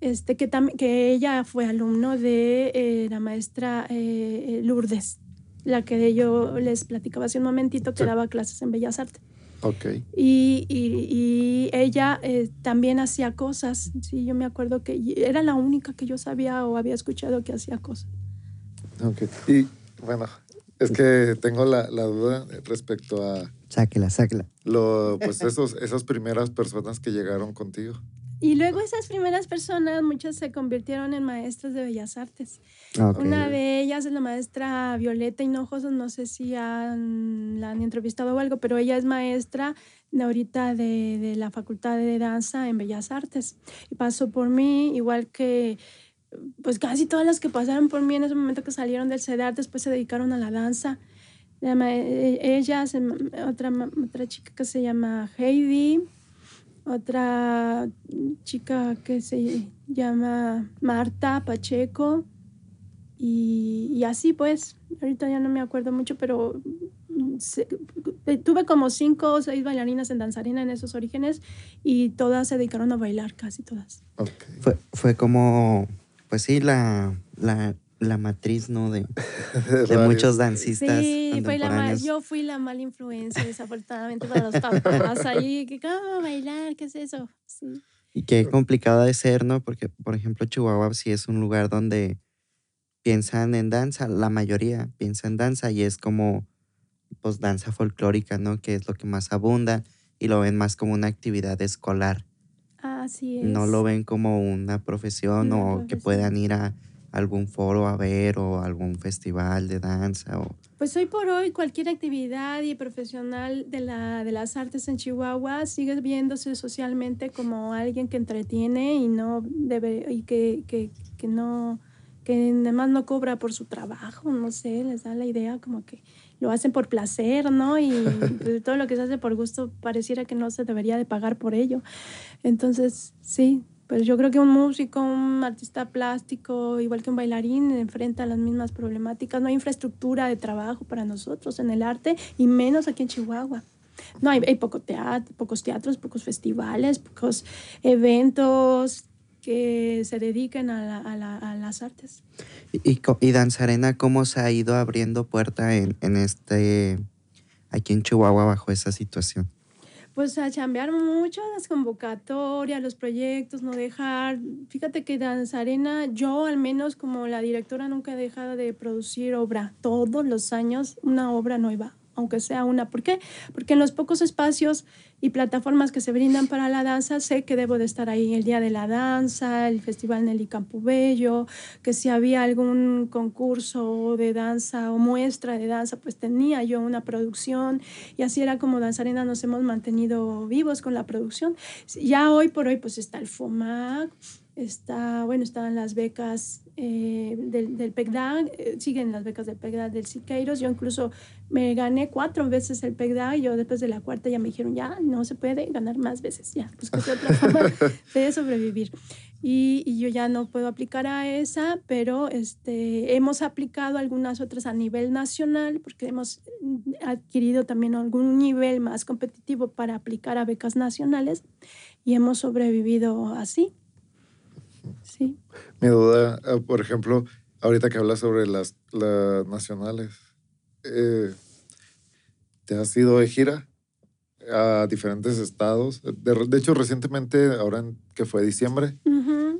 Este, que, tam- que ella fue alumno de eh, la maestra eh, Lourdes, la que yo les platicaba hace un momentito que Sí. daba clases en Bellas Artes. Ok. Y, y- y ella eh, también hacía cosas. Sí, yo me acuerdo que era la única que yo sabía o había escuchado que hacía cosas. Ok. Y bueno, es que tengo la, la duda respecto a Sáquela, sáquela. lo, pues esos, esas primeras personas que llegaron contigo. Y luego esas primeras personas, muchas se convirtieron en maestras de bellas artes. Ok. Una de ellas es la maestra Violeta Hinojosa, no sé si han, la han entrevistado o algo, pero ella es maestra de ahorita de, de la Facultad de Danza en Bellas Artes. Y pasó por mí, igual que pues casi todas las que pasaron por mí en ese momento que salieron del CEDAR, después se dedicaron a la danza. Eh, Ella, otra, otra chica que se llama Heidi, otra chica que se llama Marta Pacheco, y, y así pues, ahorita ya no me acuerdo mucho, pero mm, se- eh, tuve como cinco o seis bailarinas en danzarina en esos orígenes y todas se dedicaron a bailar, casi todas. Ok. Fue, fue como, pues sí, la, la, la matriz, ¿no? De, de muchos dancistas Sí, la mal, yo fui la mala influencia, desafortunadamente, para los papás ahí, que ¿cómo bailar? ¿Qué es eso? Sí. Y qué complicado de ser, ¿no? Porque, por ejemplo, Chihuahua sí es un lugar donde piensan en danza, la mayoría piensa en danza y es como, pues, danza folclórica, ¿no? Que es lo que más abunda y lo ven más como una actividad escolar. Así es. No lo ven como una profesión Una o que puedan ir a algún foro a ver o algún festival de danza o... Pues hoy por hoy cualquier actividad y profesional de, la, de las artes en Chihuahua sigue viéndose socialmente como alguien que entretiene y no debe y que, que, que no que además no cobra por su trabajo, no sé, les da la idea como que lo hacen por placer, ¿no? Y todo lo que se hace por gusto pareciera que no se debería de pagar por ello. Entonces, sí, pues yo creo que un músico, un artista plástico, igual que un bailarín, enfrenta las mismas problemáticas. No hay infraestructura de trabajo para nosotros en el arte y menos aquí en Chihuahua. No, hay, poco teatro, pocos teatros, pocos festivales, pocos eventos que se dediquen a, la- a la- las artes. Y, Danzarena, ¿cómo se ha ido abriendo puerta en este, aquí en Chihuahua bajo esa situación? Pues a chambear mucho las convocatorias, los proyectos, no dejar. Fíjate que Danzarena, yo al menos como la directora nunca he dejado de producir obra. Todos los años una obra nueva, aunque sea una. ¿Por qué? Porque en los pocos espacios y plataformas que se brindan para la danza, sé que debo de estar ahí el Día de la Danza, el Festival Nelly Campubello, que si había algún concurso de danza o muestra de danza, pues tenía yo una producción y así era como Danzarena nos hemos mantenido vivos con la producción. Ya hoy por hoy pues está el FOMAC, está, bueno, están las becas eh, del, del PECDAG, eh, siguen las becas del PECDAG del Siqueiros, yo incluso me gané cuatro veces el PECDAG y yo después de la cuarta ya me dijeron, ya no se puede ganar más veces, ya, pues que otra forma de sobrevivir. Y, y yo ya no puedo aplicar a esa, pero este, hemos aplicado algunas otras a nivel nacional porque hemos adquirido también algún nivel más competitivo para aplicar a becas nacionales y hemos sobrevivido así. Sí. Mi duda, ah, por ejemplo, ahorita que hablas sobre las, las nacionales, eh, ¿te has ido de gira a diferentes estados? De, de hecho, recientemente, ahora en- que fue diciembre,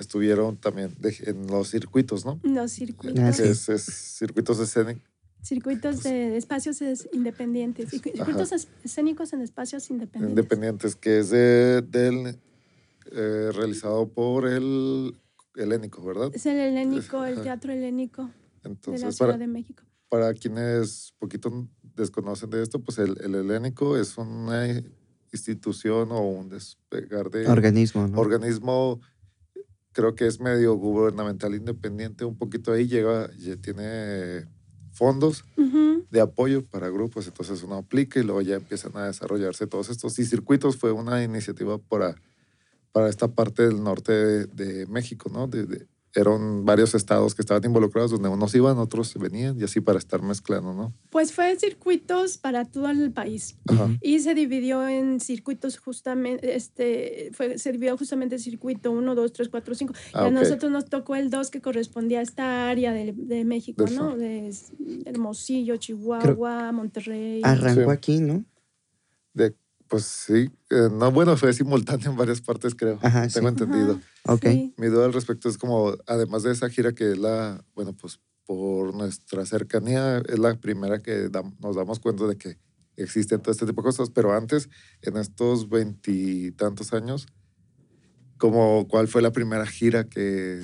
estuvieron también de- en los circuitos, ¿no? Los circuitos. Ah, Que sí. es, es circuitos escénicos. Circuitos de espacios es- independientes. Circu- Circuitos es- escénicos en espacios independientes. independientes, que es de, del, eh, realizado por el helénico, ¿verdad? Es el helénico, el teatro helénico de la Ciudad para, de México. para quienes poquito desconocen de esto, pues el, el helénico es una institución o un despegar de Organismo, ¿no? organismo, creo que es medio gubernamental independiente, un poquito ahí llega, ya tiene fondos de apoyo para grupos, entonces uno aplica y luego ya empiezan a desarrollarse todos estos. Y circuitos fue una iniciativa para, para esta parte del norte de, de México, ¿no? De, de- eran varios estados que estaban involucrados, donde unos iban, otros venían, y así para estar mezclando, ¿no? Pues fue circuitos para todo el país. Ajá. Y se dividió en circuitos justamente, este, fue, se dividió justamente circuito 1, 2, 3, 4, 5. Ah, y a nosotros nos tocó el 2 que correspondía a esta área de, de México, ¿no? De Hermosillo, Chihuahua, Monterrey. Arrancó Sí. aquí, ¿no? De, pues sí, eh, no, bueno, fue simultáneo en varias partes, creo. Ajá, Tengo sí. entendido. Ok. Sí. Mi duda al respecto es como, además de esa gira que es la, bueno, pues por nuestra cercanía, es la primera que dam- nos damos cuenta de que existen todo este tipo de cosas, pero antes, en estos veintitantos años, como, ¿cuál fue la primera gira que,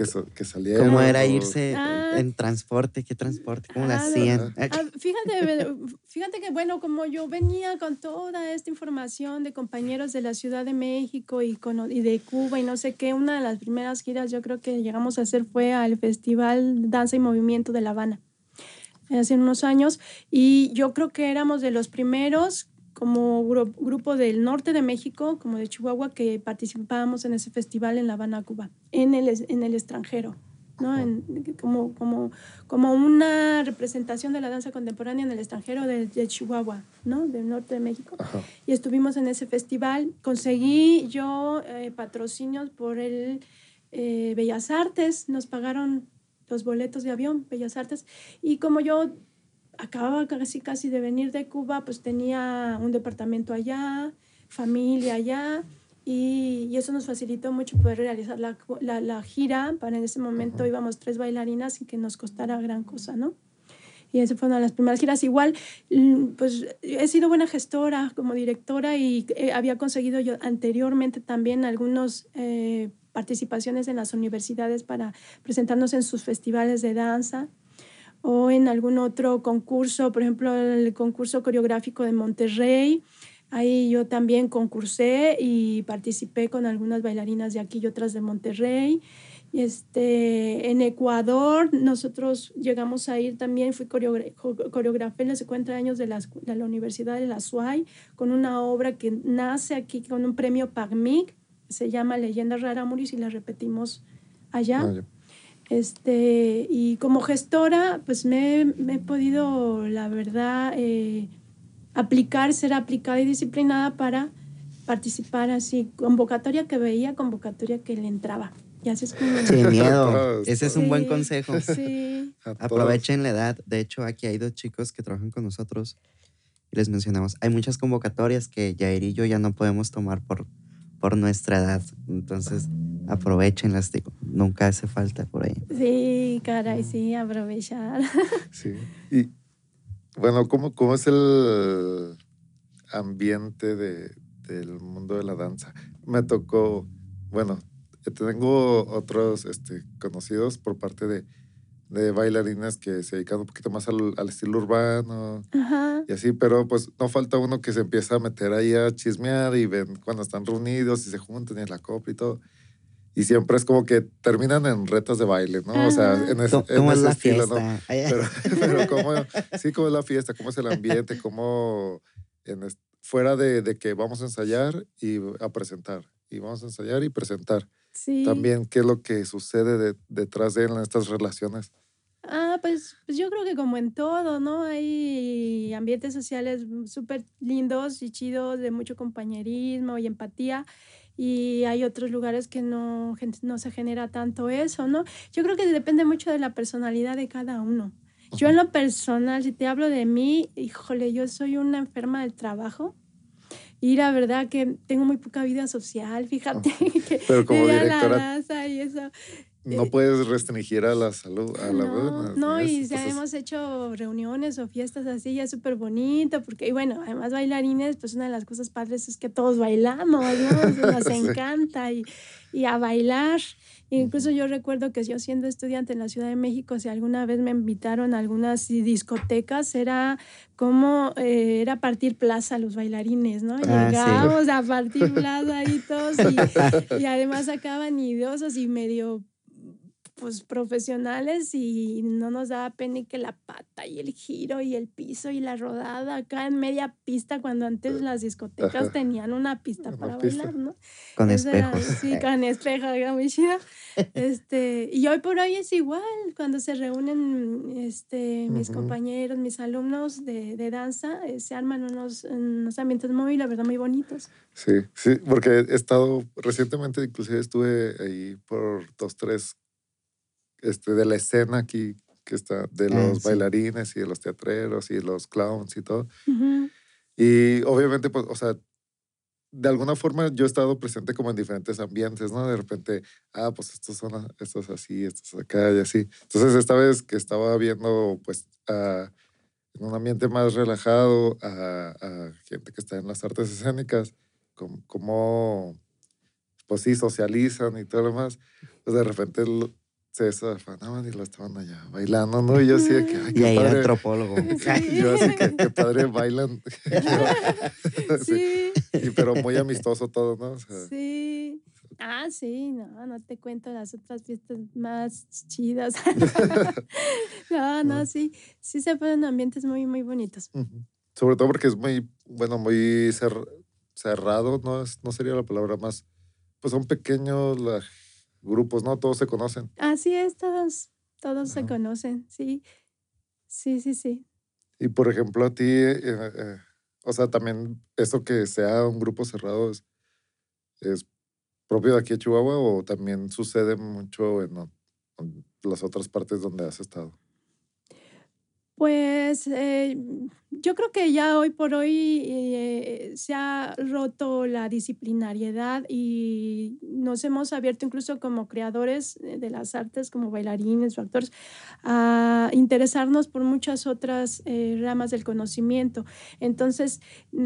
que, sa- que salieron? ¿Cómo era O- irse Ah. en transporte? ¿Qué transporte? ¿Cómo Ah, de- hacían? Ah, fíjate, fíjate que bueno, como yo venía con toda esta información de compañeros de la Ciudad de México y, con, y de Cuba y no sé qué, una de las primeras giras yo creo que llegamos a hacer fue al Festival Danza y Movimiento de La Habana hace unos años y yo creo que éramos de los primeros como gru- grupo del norte de México, como de Chihuahua, que participábamos en ese festival en La Habana, Cuba, en el, en el extranjero. ¿no? En- como, como, como una representación de la danza contemporánea en el extranjero de, de Chihuahua, ¿no? del norte de México. Ajá. Y estuvimos en ese festival. Conseguí yo eh, patrocinios por el eh, Bellas Artes, nos pagaron los boletos de avión, Bellas Artes. Y como yo acababa casi, casi de venir de Cuba, pues tenía un departamento allá, familia allá. Y, y eso nos facilitó mucho poder realizar la, la, la gira. Para en ese momento íbamos tres bailarinas sin que nos costara gran cosa, ¿no? Y esa fue una de las primeras giras. Igual, mm, pues he sido buena gestora como directora y eh, había conseguido yo anteriormente también algunas participaciones en las universidades para presentarnos en sus festivales de danza o en algún otro concurso, por ejemplo, el concurso coreográfico de Monterrey. Ahí yo también concursé y participé con algunas bailarinas de aquí y otras de Monterrey. Este, en Ecuador nosotros llegamos a ir también, fui coreogra- co- coreografé los 50 años de la, de la Universidad de la SUAY con una obra que nace aquí con un premio PAGMIC, se llama Leyenda Rarámuris y la repetimos allá. Ah. Este, y como gestora, pues me, me he podido, la verdad, eh, aplicar, ser aplicada y disciplinada para participar así, convocatoria que veía, convocatoria que le entraba. Y así es como... Sin miedo. Ese es un buen consejo. Sí. Aprovechen la edad. De hecho, aquí hay dos chicos que trabajan con nosotros y les mencionamos. Hay muchas convocatorias que Jair y yo ya no podemos tomar por, por nuestra edad. Entonces, aprovechenlas. Digo, nunca hace falta por ahí. sí, caray, sí, aprovechar. Sí. Y bueno, ¿cómo, cómo es el ambiente de, del mundo de la danza? Me tocó, bueno, tengo otros este, conocidos por parte de, de bailarines que se dedican un poquito más al, al estilo urbano Ajá. y así, pero pues no falta uno que se empieza a meter ahí a chismear y ven cuando están reunidos y se juntan y en la copla y todo. Y siempre es como que terminan en retas de baile, ¿no? O sea, en ese, ¿Cómo, en es ese la estilo, ¿no? fiesta? Ay, Pero, pero cómo, sí, cómo es la fiesta, cómo es el ambiente, cómo en es- fuera de, de que vamos a ensayar y a presentar, y vamos a ensayar y presentar. Sí. También, ¿qué es lo que sucede de- detrás de en estas relaciones? Ah, pues, pues yo creo que como en todo, ¿no? Hay ambientes sociales súper lindos y chidos, de mucho compañerismo y empatía. Y hay otros lugares que no, no se genera tanto eso, ¿no? Yo creo que depende mucho de la personalidad de cada uno. Yo en lo personal, si te hablo de mí, híjole, yo soy una enferma del trabajo. Y la verdad que tengo muy poca vida social, fíjate. que Pero como ir a la directora, danza y eso. No eh, puedes restringir a la salud, a la no, no, y si si hemos hecho reuniones o fiestas así, ya súper bonito, porque, y bueno, además bailarines, pues una de las cosas padres es que todos bailamos, ¿no? Nos Sí. encanta y, y a bailar. Incluso yo recuerdo que yo siendo estudiante en la Ciudad de México, si alguna vez me invitaron a algunas discotecas, era como, eh, era partir plaza los bailarines, ¿no? Ah, sí. Llegábamos a partir plaza ahí todos y, y además sacaban idiosos y medio pues profesionales y no nos daba pena que la pata y el giro y el piso y la rodada acá en media pista cuando antes las discotecas tenían una pista para bailar, ¿no? Con espejos. sí, con espejos, era muy chida. Este, y hoy por hoy es igual, cuando se reúnen este, mis compañeros, mis alumnos de, de danza, eh, se arman unos, unos ambientes muy, la verdad, muy bonitos. Sí, sí, porque he estado recientemente, inclusive estuve ahí por dos, tres este, de la escena aquí, que está, de ah, los bailarines y de los teatreros y los clowns y todo. Y obviamente, pues, o sea, de alguna forma yo he estado presente como en diferentes ambientes, ¿no? De repente, ah, pues estos son estos así, estos acá y así. Entonces, esta vez que estaba viendo, pues, en un ambiente más relajado a, a, gente que está en las artes escénicas, como, como pues sí, socializan y todo lo demás, pues de repente se desafanaban y lo estaban allá bailando, ¿no? Y yo así que, ay, qué y ahí padre. antropólogo. yo así que, qué padre bailan. sí. sí. pero muy amistoso todo, ¿no? sí. Ah, sí, no, no te cuento las otras fiestas más chidas. no, no, sí, sí se ponen ambientes muy, muy bonitos. Sobre todo porque es muy, bueno, muy cerrado, ¿no? Es, no sería la palabra más, pues son pequeños, la grupos, ¿no? Todos se conocen. Así es, todos, todos se conocen, sí. Sí, sí, sí. Y por ejemplo, a ti, eh, eh, o sea, también eso que sea un grupo cerrado es, es, propio de aquí de Chihuahua o también sucede mucho en, en las otras partes donde has estado. Pues eh, yo creo que ya hoy por hoy eh, se ha roto la disciplinariedad y nos hemos abierto incluso como creadores de las artes, como bailarines o actores, a interesarnos por muchas otras eh, ramas del conocimiento. Entonces,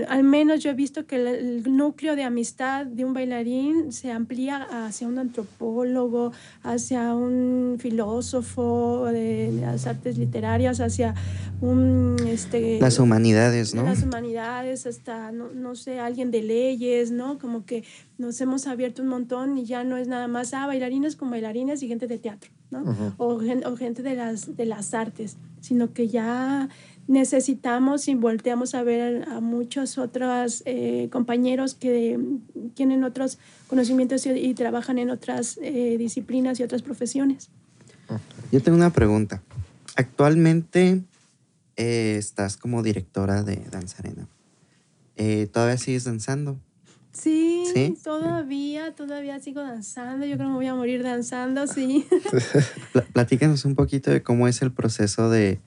al menos yo he visto que el, núcleo de amistad de un bailarín se amplía hacia un antropólogo, hacia un filósofo de las artes literarias, hacia un... Este, humanidades, ¿no? Las humanidades, hasta, no, no, sé, alguien de leyes, ¿no? Como que nos hemos abierto un montón y ya no es nada más, ah, bailarines con bailarines y gente de teatro, ¿no? o, o, gente de las, de las artes, sino que ya necesitamos y volteamos a ver a, muchos otros eh, compañeros que tienen otros conocimientos y, trabajan en otras eh, disciplinas y otras profesiones. Yo tengo una pregunta. Actualmente eh, estás como directora de Danzarena. Eh, ¿Todavía sigues danzando? Sí, todavía, todavía sigo danzando. Yo creo que me voy a morir danzando, sí. Platícanos un poquito de cómo es el proceso de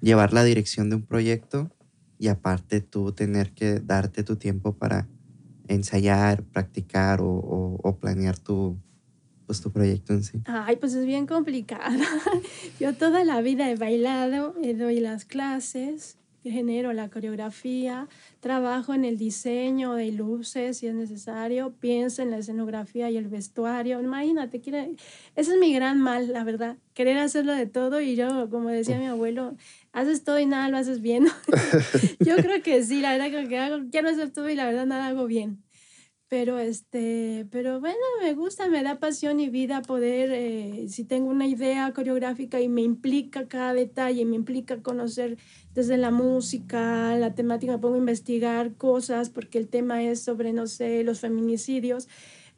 llevar la dirección de un proyecto y aparte tú tener que darte tu tiempo para ensayar, practicar o planear tu, pues tu proyecto en sí? Ay, pues es bien complicado. Yo toda la vida he bailado, eh, doy las clases, genero la coreografía, trabajo en el diseño de luces si es necesario, pienso en la escenografía y el vestuario. Imagínate, quiere, ese es mi gran mal, la verdad, querer hacerlo de todo y yo, como decía mi abuelo, haces todo y nada lo haces bien. yo creo que sí, la verdad que hago, quiero hacer todo y la verdad nada hago bien. Pero, este, pero bueno, me gusta, me da pasión y vida poder, eh, si tengo una idea coreográfica y me implica cada detalle, me implica conocer desde la música, la temática, me pongo a investigar cosas porque el tema es sobre, no sé, los feminicidios.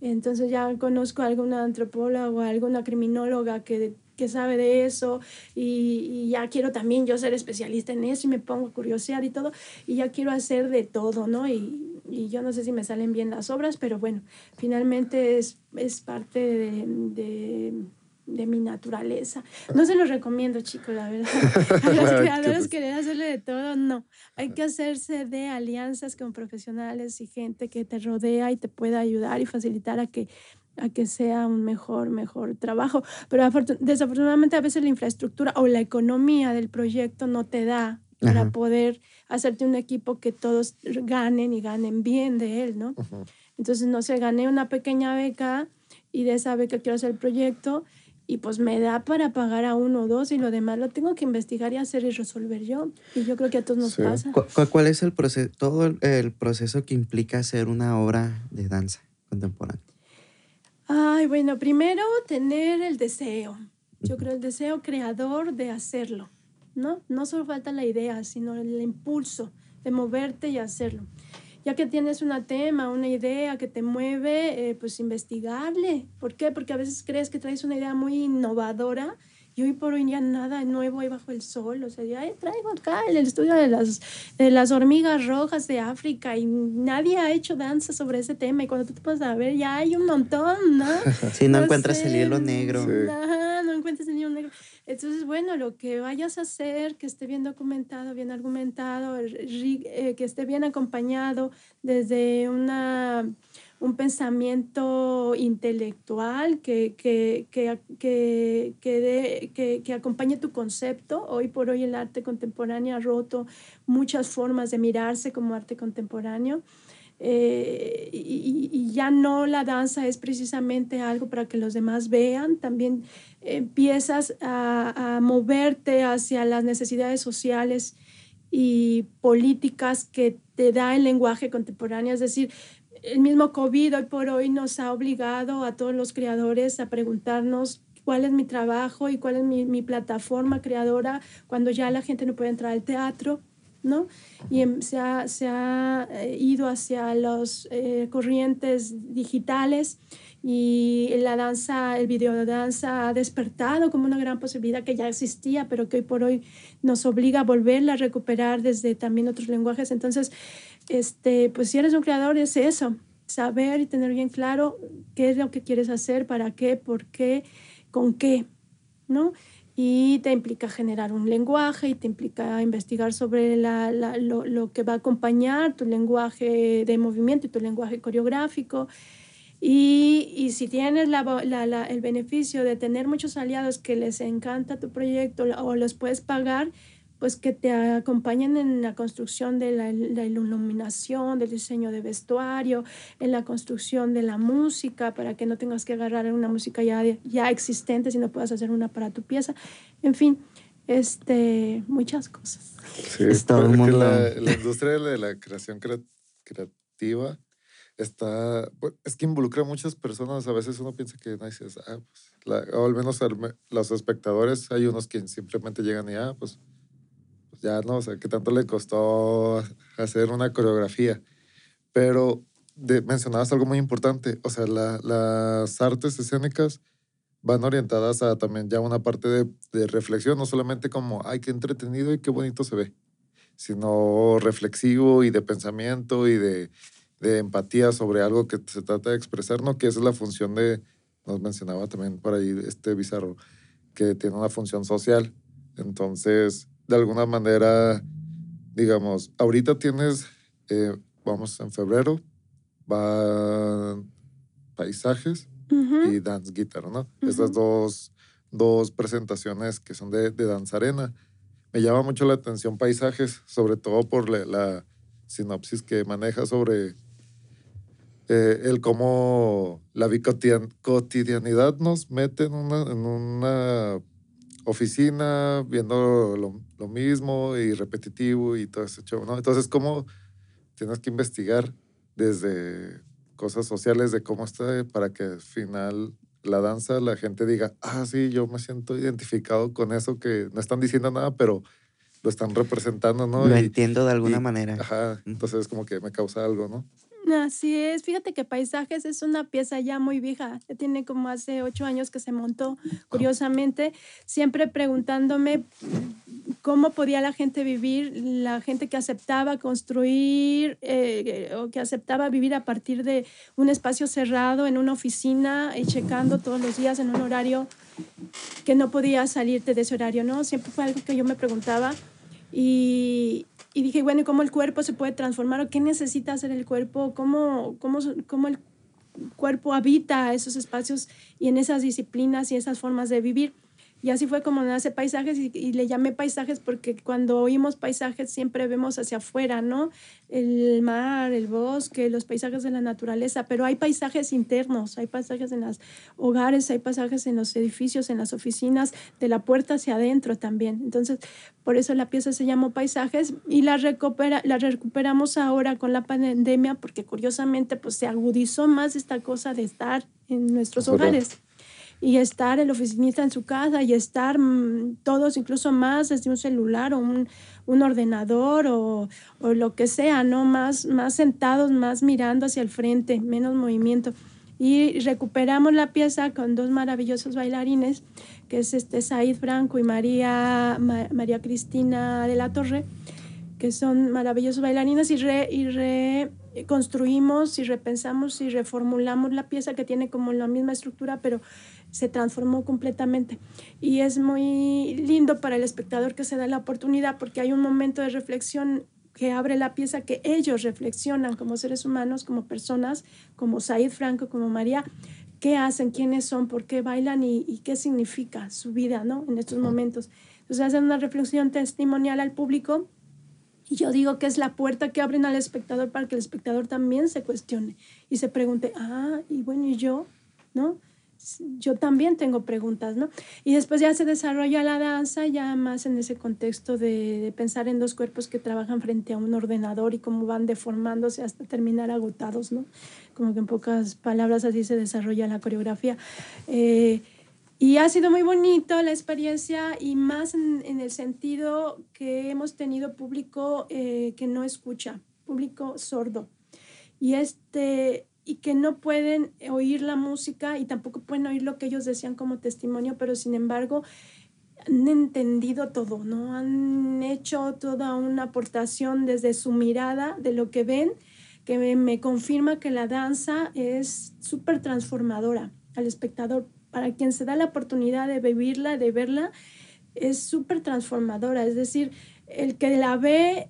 Entonces ya conozco a alguna antropóloga o alguna criminóloga que, que sabe de eso y, y, ya quiero también yo ser especialista en eso y me pongo a curiosear y todo y ya quiero hacer de todo, ¿no? Y, y yo no sé si me salen bien las obras, pero bueno, finalmente es, es parte de, de, de, mi naturaleza. No se los recomiendo, chicos, la verdad. A los creadores querer hacerle de todo, no. Hay que hacerse de alianzas con profesionales y gente que te rodea y te pueda ayudar y facilitar a que a que sea un mejor, mejor trabajo. Pero desafortunadamente a veces la infraestructura o la economía del proyecto no te da para poder hacerte un equipo que todos ganen y ganen bien de él, ¿no? Entonces, no sé, gané una pequeña beca y de esa beca quiero hacer el proyecto y pues me da para pagar a uno o dos y lo demás lo tengo que investigar y hacer y resolver yo. Y yo creo que a todos nos pasa. ¿Cuál, es el proceso, todo el proceso que implica hacer una obra de danza contemporánea? Ay, bueno, primero tener el deseo Yo creo el deseo creador de hacerlo, ¿no? No solo falta la idea, sino el impulso de moverte y hacerlo. Ya que tienes un tema, una idea que te mueve, eh, pues investigarle. ¿Por qué? Porque a veces crees que traes una idea muy innovadora y hoy por hoy ya nada nuevo ahí bajo el sol. O sea, ya traigo acá el estudio de las, de las hormigas rojas de África y nadie ha hecho danza sobre ese tema. Y cuando tú te puedes a ver, ya hay un montón, ¿no? Sí, no, encuentras el hilo negro. no encuentras el hilo negro. Entonces, bueno, lo que vayas a hacer, que esté bien documentado, bien argumentado, eh, que esté bien acompañado desde una un pensamiento intelectual que, que, que, que, que, acompañe tu concepto. Hoy por hoy el arte contemporáneo ha roto muchas formas de mirarse como arte contemporáneo. Eh, y, ya no la danza es precisamente algo para que los demás vean, también empiezas a, a moverte hacia las necesidades sociales y políticas que te da el lenguaje contemporáneo, es decir, el mismo COVID hoy por hoy nos ha obligado a todos los creadores a preguntarnos cuál es mi trabajo y cuál es mi, mi plataforma creadora cuando ya la gente no puede entrar al teatro, ¿no? Y em, se ha, se ha eh, ido hacia las eh, corrientes digitales y la danza, el video de danza ha despertado como una gran posibilidad que ya existía, pero que hoy por hoy nos obliga a volverla a recuperar desde también otros lenguajes. Entonces, este, pues si eres un creador es eso, saber y tener bien claro qué es lo que quieres hacer, para qué, por qué, con qué, ¿no? Y te implica generar un lenguaje y te implica investigar sobre la, la, lo, lo, que va a acompañar tu lenguaje de movimiento y tu lenguaje coreográfico. Y, y si tienes la, el beneficio de tener muchos aliados que les encanta tu proyecto o los puedes pagar, pues que te acompañen en la construcción de la, iluminación, del diseño de vestuario, en la construcción de la música, para que no tengas que agarrar una música ya, ya existente, sino puedas hacer una para tu pieza. En fin, este, muchas cosas. Sí, Está la, la, industria de la creación creativa está, pues, es que involucra a muchas personas. A veces uno piensa que, no, dices, ah, pues, o al menos los espectadores, hay unos que simplemente llegan y, ah, pues ya no, o sea, que tanto le costó hacer una coreografía. Pero de, mencionabas algo muy importante, o sea, las artes escénicas van orientadas a también ya una parte de, de, reflexión, no solamente como, ay, qué entretenido y qué bonito se ve, sino reflexivo y de pensamiento y de, de empatía sobre algo que se trata de expresar, ¿no? Que esa es la función de, nos mencionaba también por ahí este bizarro, que tiene una función social. Entonces, de alguna manera, digamos, ahorita tienes, eh, vamos en febrero, van paisajes y dance guitar, ¿no? Esas dos, dos presentaciones que son de, de danzarena. Me llama mucho la atención paisajes, sobre todo por la, sinopsis que maneja sobre eh, el cómo la cotidianidad nos mete en una, en una oficina, viendo lo, lo, mismo y repetitivo y todo ese show, ¿no? Entonces, ¿cómo tienes que investigar desde cosas sociales de cómo está para que al final la danza la gente diga, ah, sí, yo me siento identificado con eso que no están diciendo nada, pero lo están representando, ¿no? Lo entiendo de alguna manera. Ajá, entonces como que me causa algo, ¿no? Así es, fíjate que Paisajes es una pieza ya muy vieja, tiene como hace ocho años que se montó, curiosamente, siempre preguntándome cómo podía la gente vivir, la gente que aceptaba construir eh, o que aceptaba vivir a partir de un espacio cerrado en una oficina y checando todos los días en un horario que no podía salirte de ese horario, ¿no? Siempre fue algo que yo me preguntaba y, y dije, bueno, ¿y cómo el cuerpo se puede transformar? ¿O qué necesita hacer el cuerpo? ¿Cómo, cómo, cómo el cuerpo habita esos espacios y en esas disciplinas y esas formas de vivir? Y así fue como nace Paisajes y, le llamé Paisajes porque cuando oímos paisajes siempre vemos hacia afuera, ¿no? El mar, el bosque, los paisajes de la naturaleza, pero hay paisajes internos, hay paisajes en los hogares, hay paisajes en los edificios, en las oficinas, de la puerta hacia adentro también. Entonces, por eso la pieza se llamó Paisajes y la, recupera, la recuperamos ahora con la pandemia porque curiosamente pues se agudizó más esta cosa de estar en nuestros hogares. Y estar el oficinista en su casa y estar mm, todos incluso más desde un celular o un, un ordenador o, o, lo que sea, ¿no? Más, más sentados, más mirando hacia el frente, menos movimiento. Y recuperamos la pieza con dos maravillosos bailarines, que es este Said Franco y María, María Cristina de la Torre, que son maravillosos bailarines y, re, y reconstruimos y repensamos y reformulamos la pieza que tiene como la misma estructura, pero se transformó completamente. Y es muy lindo para el espectador que se da la oportunidad porque hay un momento de reflexión que abre la pieza que ellos reflexionan como seres humanos, como personas, como Said Franco, como María, qué hacen, quiénes son, por qué bailan y, qué significa su vida ¿no? en estos momentos. Entonces hacen una reflexión testimonial al público y yo digo que es la puerta que abren al espectador para que el espectador también se cuestione y se pregunte, ah, y bueno, ¿y yo? ¿No? Yo también tengo preguntas, ¿no? Y después ya se desarrolla la danza ya más en ese contexto de, pensar en dos cuerpos que trabajan frente a un ordenador y cómo van deformándose hasta terminar agotados, ¿no? Como que en pocas palabras así se desarrolla la coreografía. Eh, y ha sido muy bonito la experiencia y más en, el sentido que hemos tenido público eh, que no escucha, público sordo. Y este, y que no pueden oír la música y tampoco pueden oír lo que ellos decían como testimonio, pero sin embargo han entendido todo, ¿no? Han hecho toda una aportación desde su mirada de lo que ven, que me, me confirma que la danza es súper transformadora al espectador. Para quien se da la oportunidad de vivirla, de verla, es súper transformadora. Es decir, el que la ve,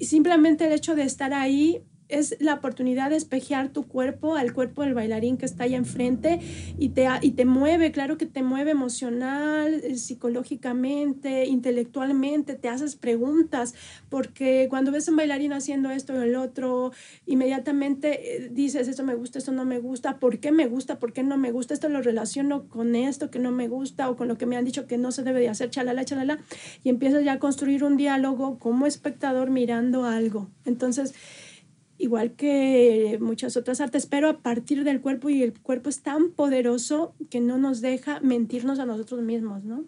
simplemente el hecho de estar ahí es la oportunidad de espejear tu cuerpo al cuerpo del bailarín que está ahí enfrente y te, y te mueve, claro que te mueve emocional, eh, psicológicamente, intelectualmente, te haces preguntas, porque cuando ves a un bailarín haciendo esto o el otro, inmediatamente eh, dices, esto me gusta, esto no me gusta, ¿por qué me gusta, por qué no me gusta? Esto lo relaciono con esto que no me gusta o con lo que me han dicho que no se debe de hacer, chalala, chalala, y empiezas ya a construir un diálogo como espectador mirando algo. Entonces, igual que muchas otras artes, pero a partir del cuerpo y el cuerpo es tan poderoso que no nos deja mentirnos a nosotros mismos, ¿no?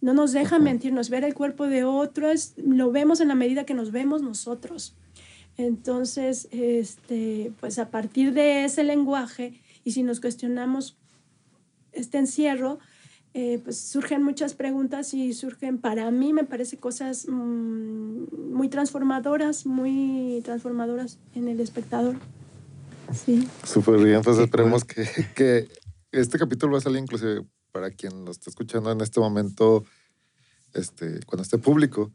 No nos deja mentirnos, ver el cuerpo de otros, lo vemos en la medida que nos vemos nosotros. Entonces, este, pues a partir de ese lenguaje, y si nos cuestionamos este encierro, eh, pues surgen muchas preguntas y surgen, para mí me parece cosas mm, muy transformadoras, muy transformadoras en el espectador. Sí. Súper bien, pues esperemos que, que, este capítulo va a salir inclusive para quien lo esté escuchando en este momento, este, cuando esté público,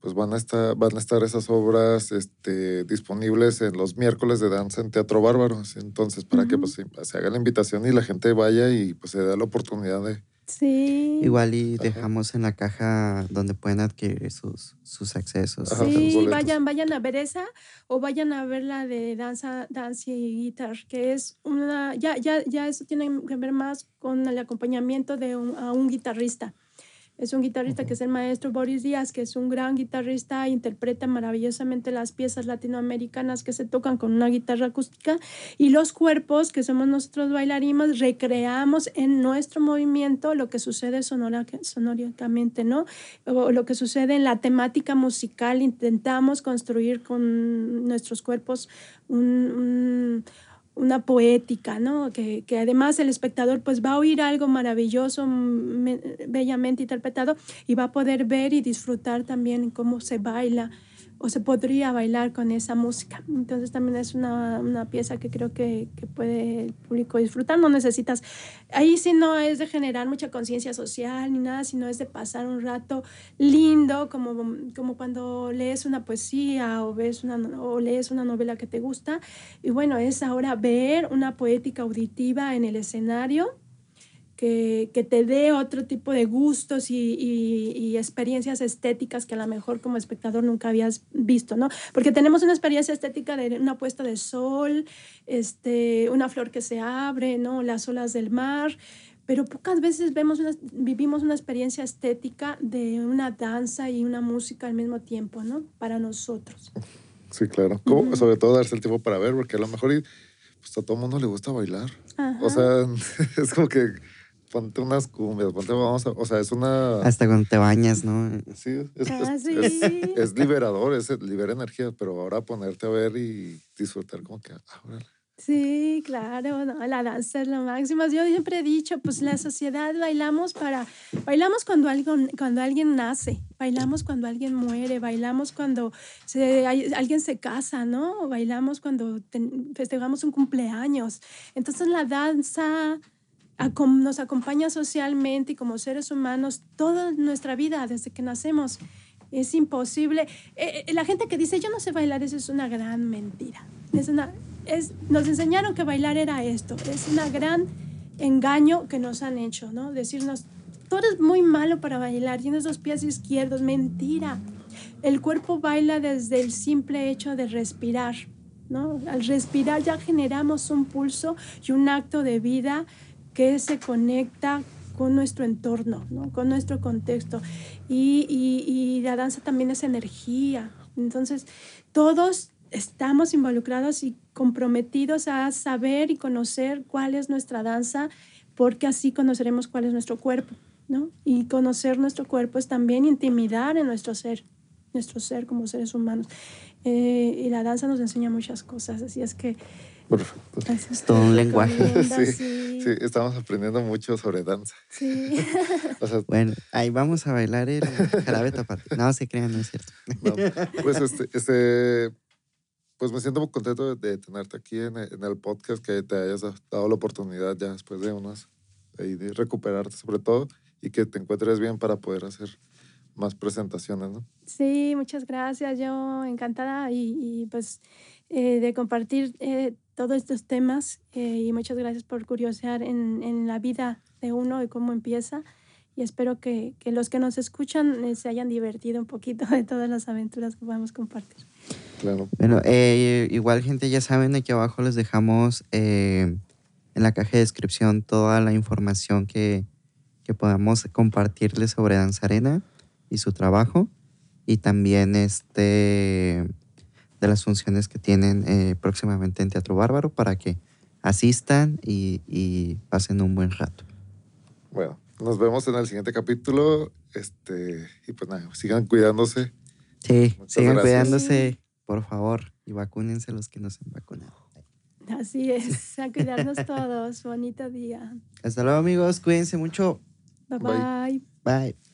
pues van a estar, van a estar esas obras este, disponibles en los miércoles de danza en Teatro Bárbaros. Entonces, para que pues, se haga la invitación y la gente vaya y pues se dé la oportunidad de... Sí. Igual y dejamos en la caja donde pueden adquirir sus, sus accesos. sí, vayan, vayan a ver esa o vayan a ver la de danza, danza y guitar, que es una, ya, ya, ya eso tiene que ver más con el acompañamiento de a un guitarrista. Es un guitarrista que es el maestro Boris Díaz, que es un gran guitarrista, interpreta maravillosamente las piezas latinoamericanas que se tocan con una guitarra acústica. Y los cuerpos, que somos nosotros bailarines, recreamos en nuestro movimiento lo que sucede sonóricamente, ¿no? O lo que sucede en la temática musical, intentamos construir con nuestros cuerpos un una poética, ¿no? Que, que, además el espectador pues va a oír algo maravilloso, bellamente interpretado y va a poder ver y disfrutar también cómo se baila o se podría bailar con esa música. Entonces también es una, una pieza que creo que, que, puede el público disfrutar. No necesitas, ahí sí no es de generar mucha conciencia social ni nada, sino es de pasar un rato lindo, como, como cuando lees una poesía o, ves una, o lees una novela que te gusta. Y bueno, es ahora ver una poética auditiva en el escenario que, te dé otro tipo de gustos y, experiencias estéticas que a lo mejor como espectador nunca habías visto, ¿no? Porque tenemos una experiencia estética de una puesta de sol, este, una flor que se abre, ¿no? Las olas del mar, pero pocas veces vemos vivimos una experiencia estética de una danza y una música al mismo tiempo, ¿no? Para nosotros. Sí, claro. Sobre todo darse el tiempo para ver, porque a lo mejor pues, a todo el mundo le gusta bailar. O sea, es como que ponte unas cumbias, ponte, vamos a, o sea, es una... Hasta cuando te bañas, ¿no? Sí, es, Ah, es- sí. es- es liberador, es, libera energía, pero ahora ponerte a ver y disfrutar como que, ah, órale. Sí, claro, no, la danza es lo máximo. Yo siempre he dicho, pues la sociedad bailamos para, bailamos cuando alguien, cuando alguien nace, bailamos cuando alguien muere, bailamos cuando se, hay- alguien se casa, ¿no? Bailamos cuando ten- festejamos un cumpleaños. Entonces la danza nos acompaña socialmente y como seres humanos toda nuestra vida desde que nacemos. Es imposible. Eh, eh, la gente que dice, yo no sé bailar, eso es una gran mentira. Es una, es, nos enseñaron que bailar era esto. Es una gran engaño que nos han hecho, ¿no? Decirnos, tú eres muy malo para bailar, tienes dos pies izquierdos. Mentira. El cuerpo baila desde el simple hecho de respirar, ¿no? Al respirar ya generamos un pulso y un acto de vida que se conecta con nuestro entorno, ¿no? con nuestro contexto. Y, y- la danza también es energía. Entonces, todos estamos involucrados y comprometidos a saber y conocer cuál es nuestra danza, porque así conoceremos cuál es nuestro cuerpo. ¿no? Y conocer nuestro cuerpo es también intimidar en nuestro ser, nuestro ser como seres humanos. Eh, y la danza nos enseña muchas cosas, así es que... Perfecto. así Es todo un lenguaje. Sí, sí. Sí, estamos aprendiendo mucho sobre danza. Sí. O sea, Bueno, ahí vamos a bailar el jarabe tapate. No se crean, no es cierto. no, pues este, este, pues me siento muy contento de, de tenerte aquí en el, en el podcast, que te hayas dado la oportunidad ya después de unas, ahí de recuperarte sobre todo y que te encuentres bien para poder hacer más presentaciones, ¿no? Sí, muchas gracias. Yo encantada y, y, pues eh, de compartir eh, todos estos temas eh, y muchas gracias por curiosear en, en la vida de uno y cómo empieza. Y espero que, que los que nos escuchan eh, se hayan divertido un poquito de todas las aventuras que podemos compartir. Claro. Bueno, eh, igual gente ya saben, aquí abajo les dejamos eh, en la caja de descripción toda la información que, que podamos compartirles sobre Danzarena y su trabajo y también este de las funciones que tienen eh, próximamente en Teatro Bárbaro para que asistan y, y pasen un buen rato. Bueno, nos vemos en el siguiente capítulo. Este, y pues nada, sigan cuidándose. Sí, Muchas sigan gracias. cuidándose, por favor, y vacúnense los que no se han vacunado. Así es, a cuidarnos todos. Bonito día. Hasta luego amigos, cuídense mucho. Bye Bye. bye. Bye.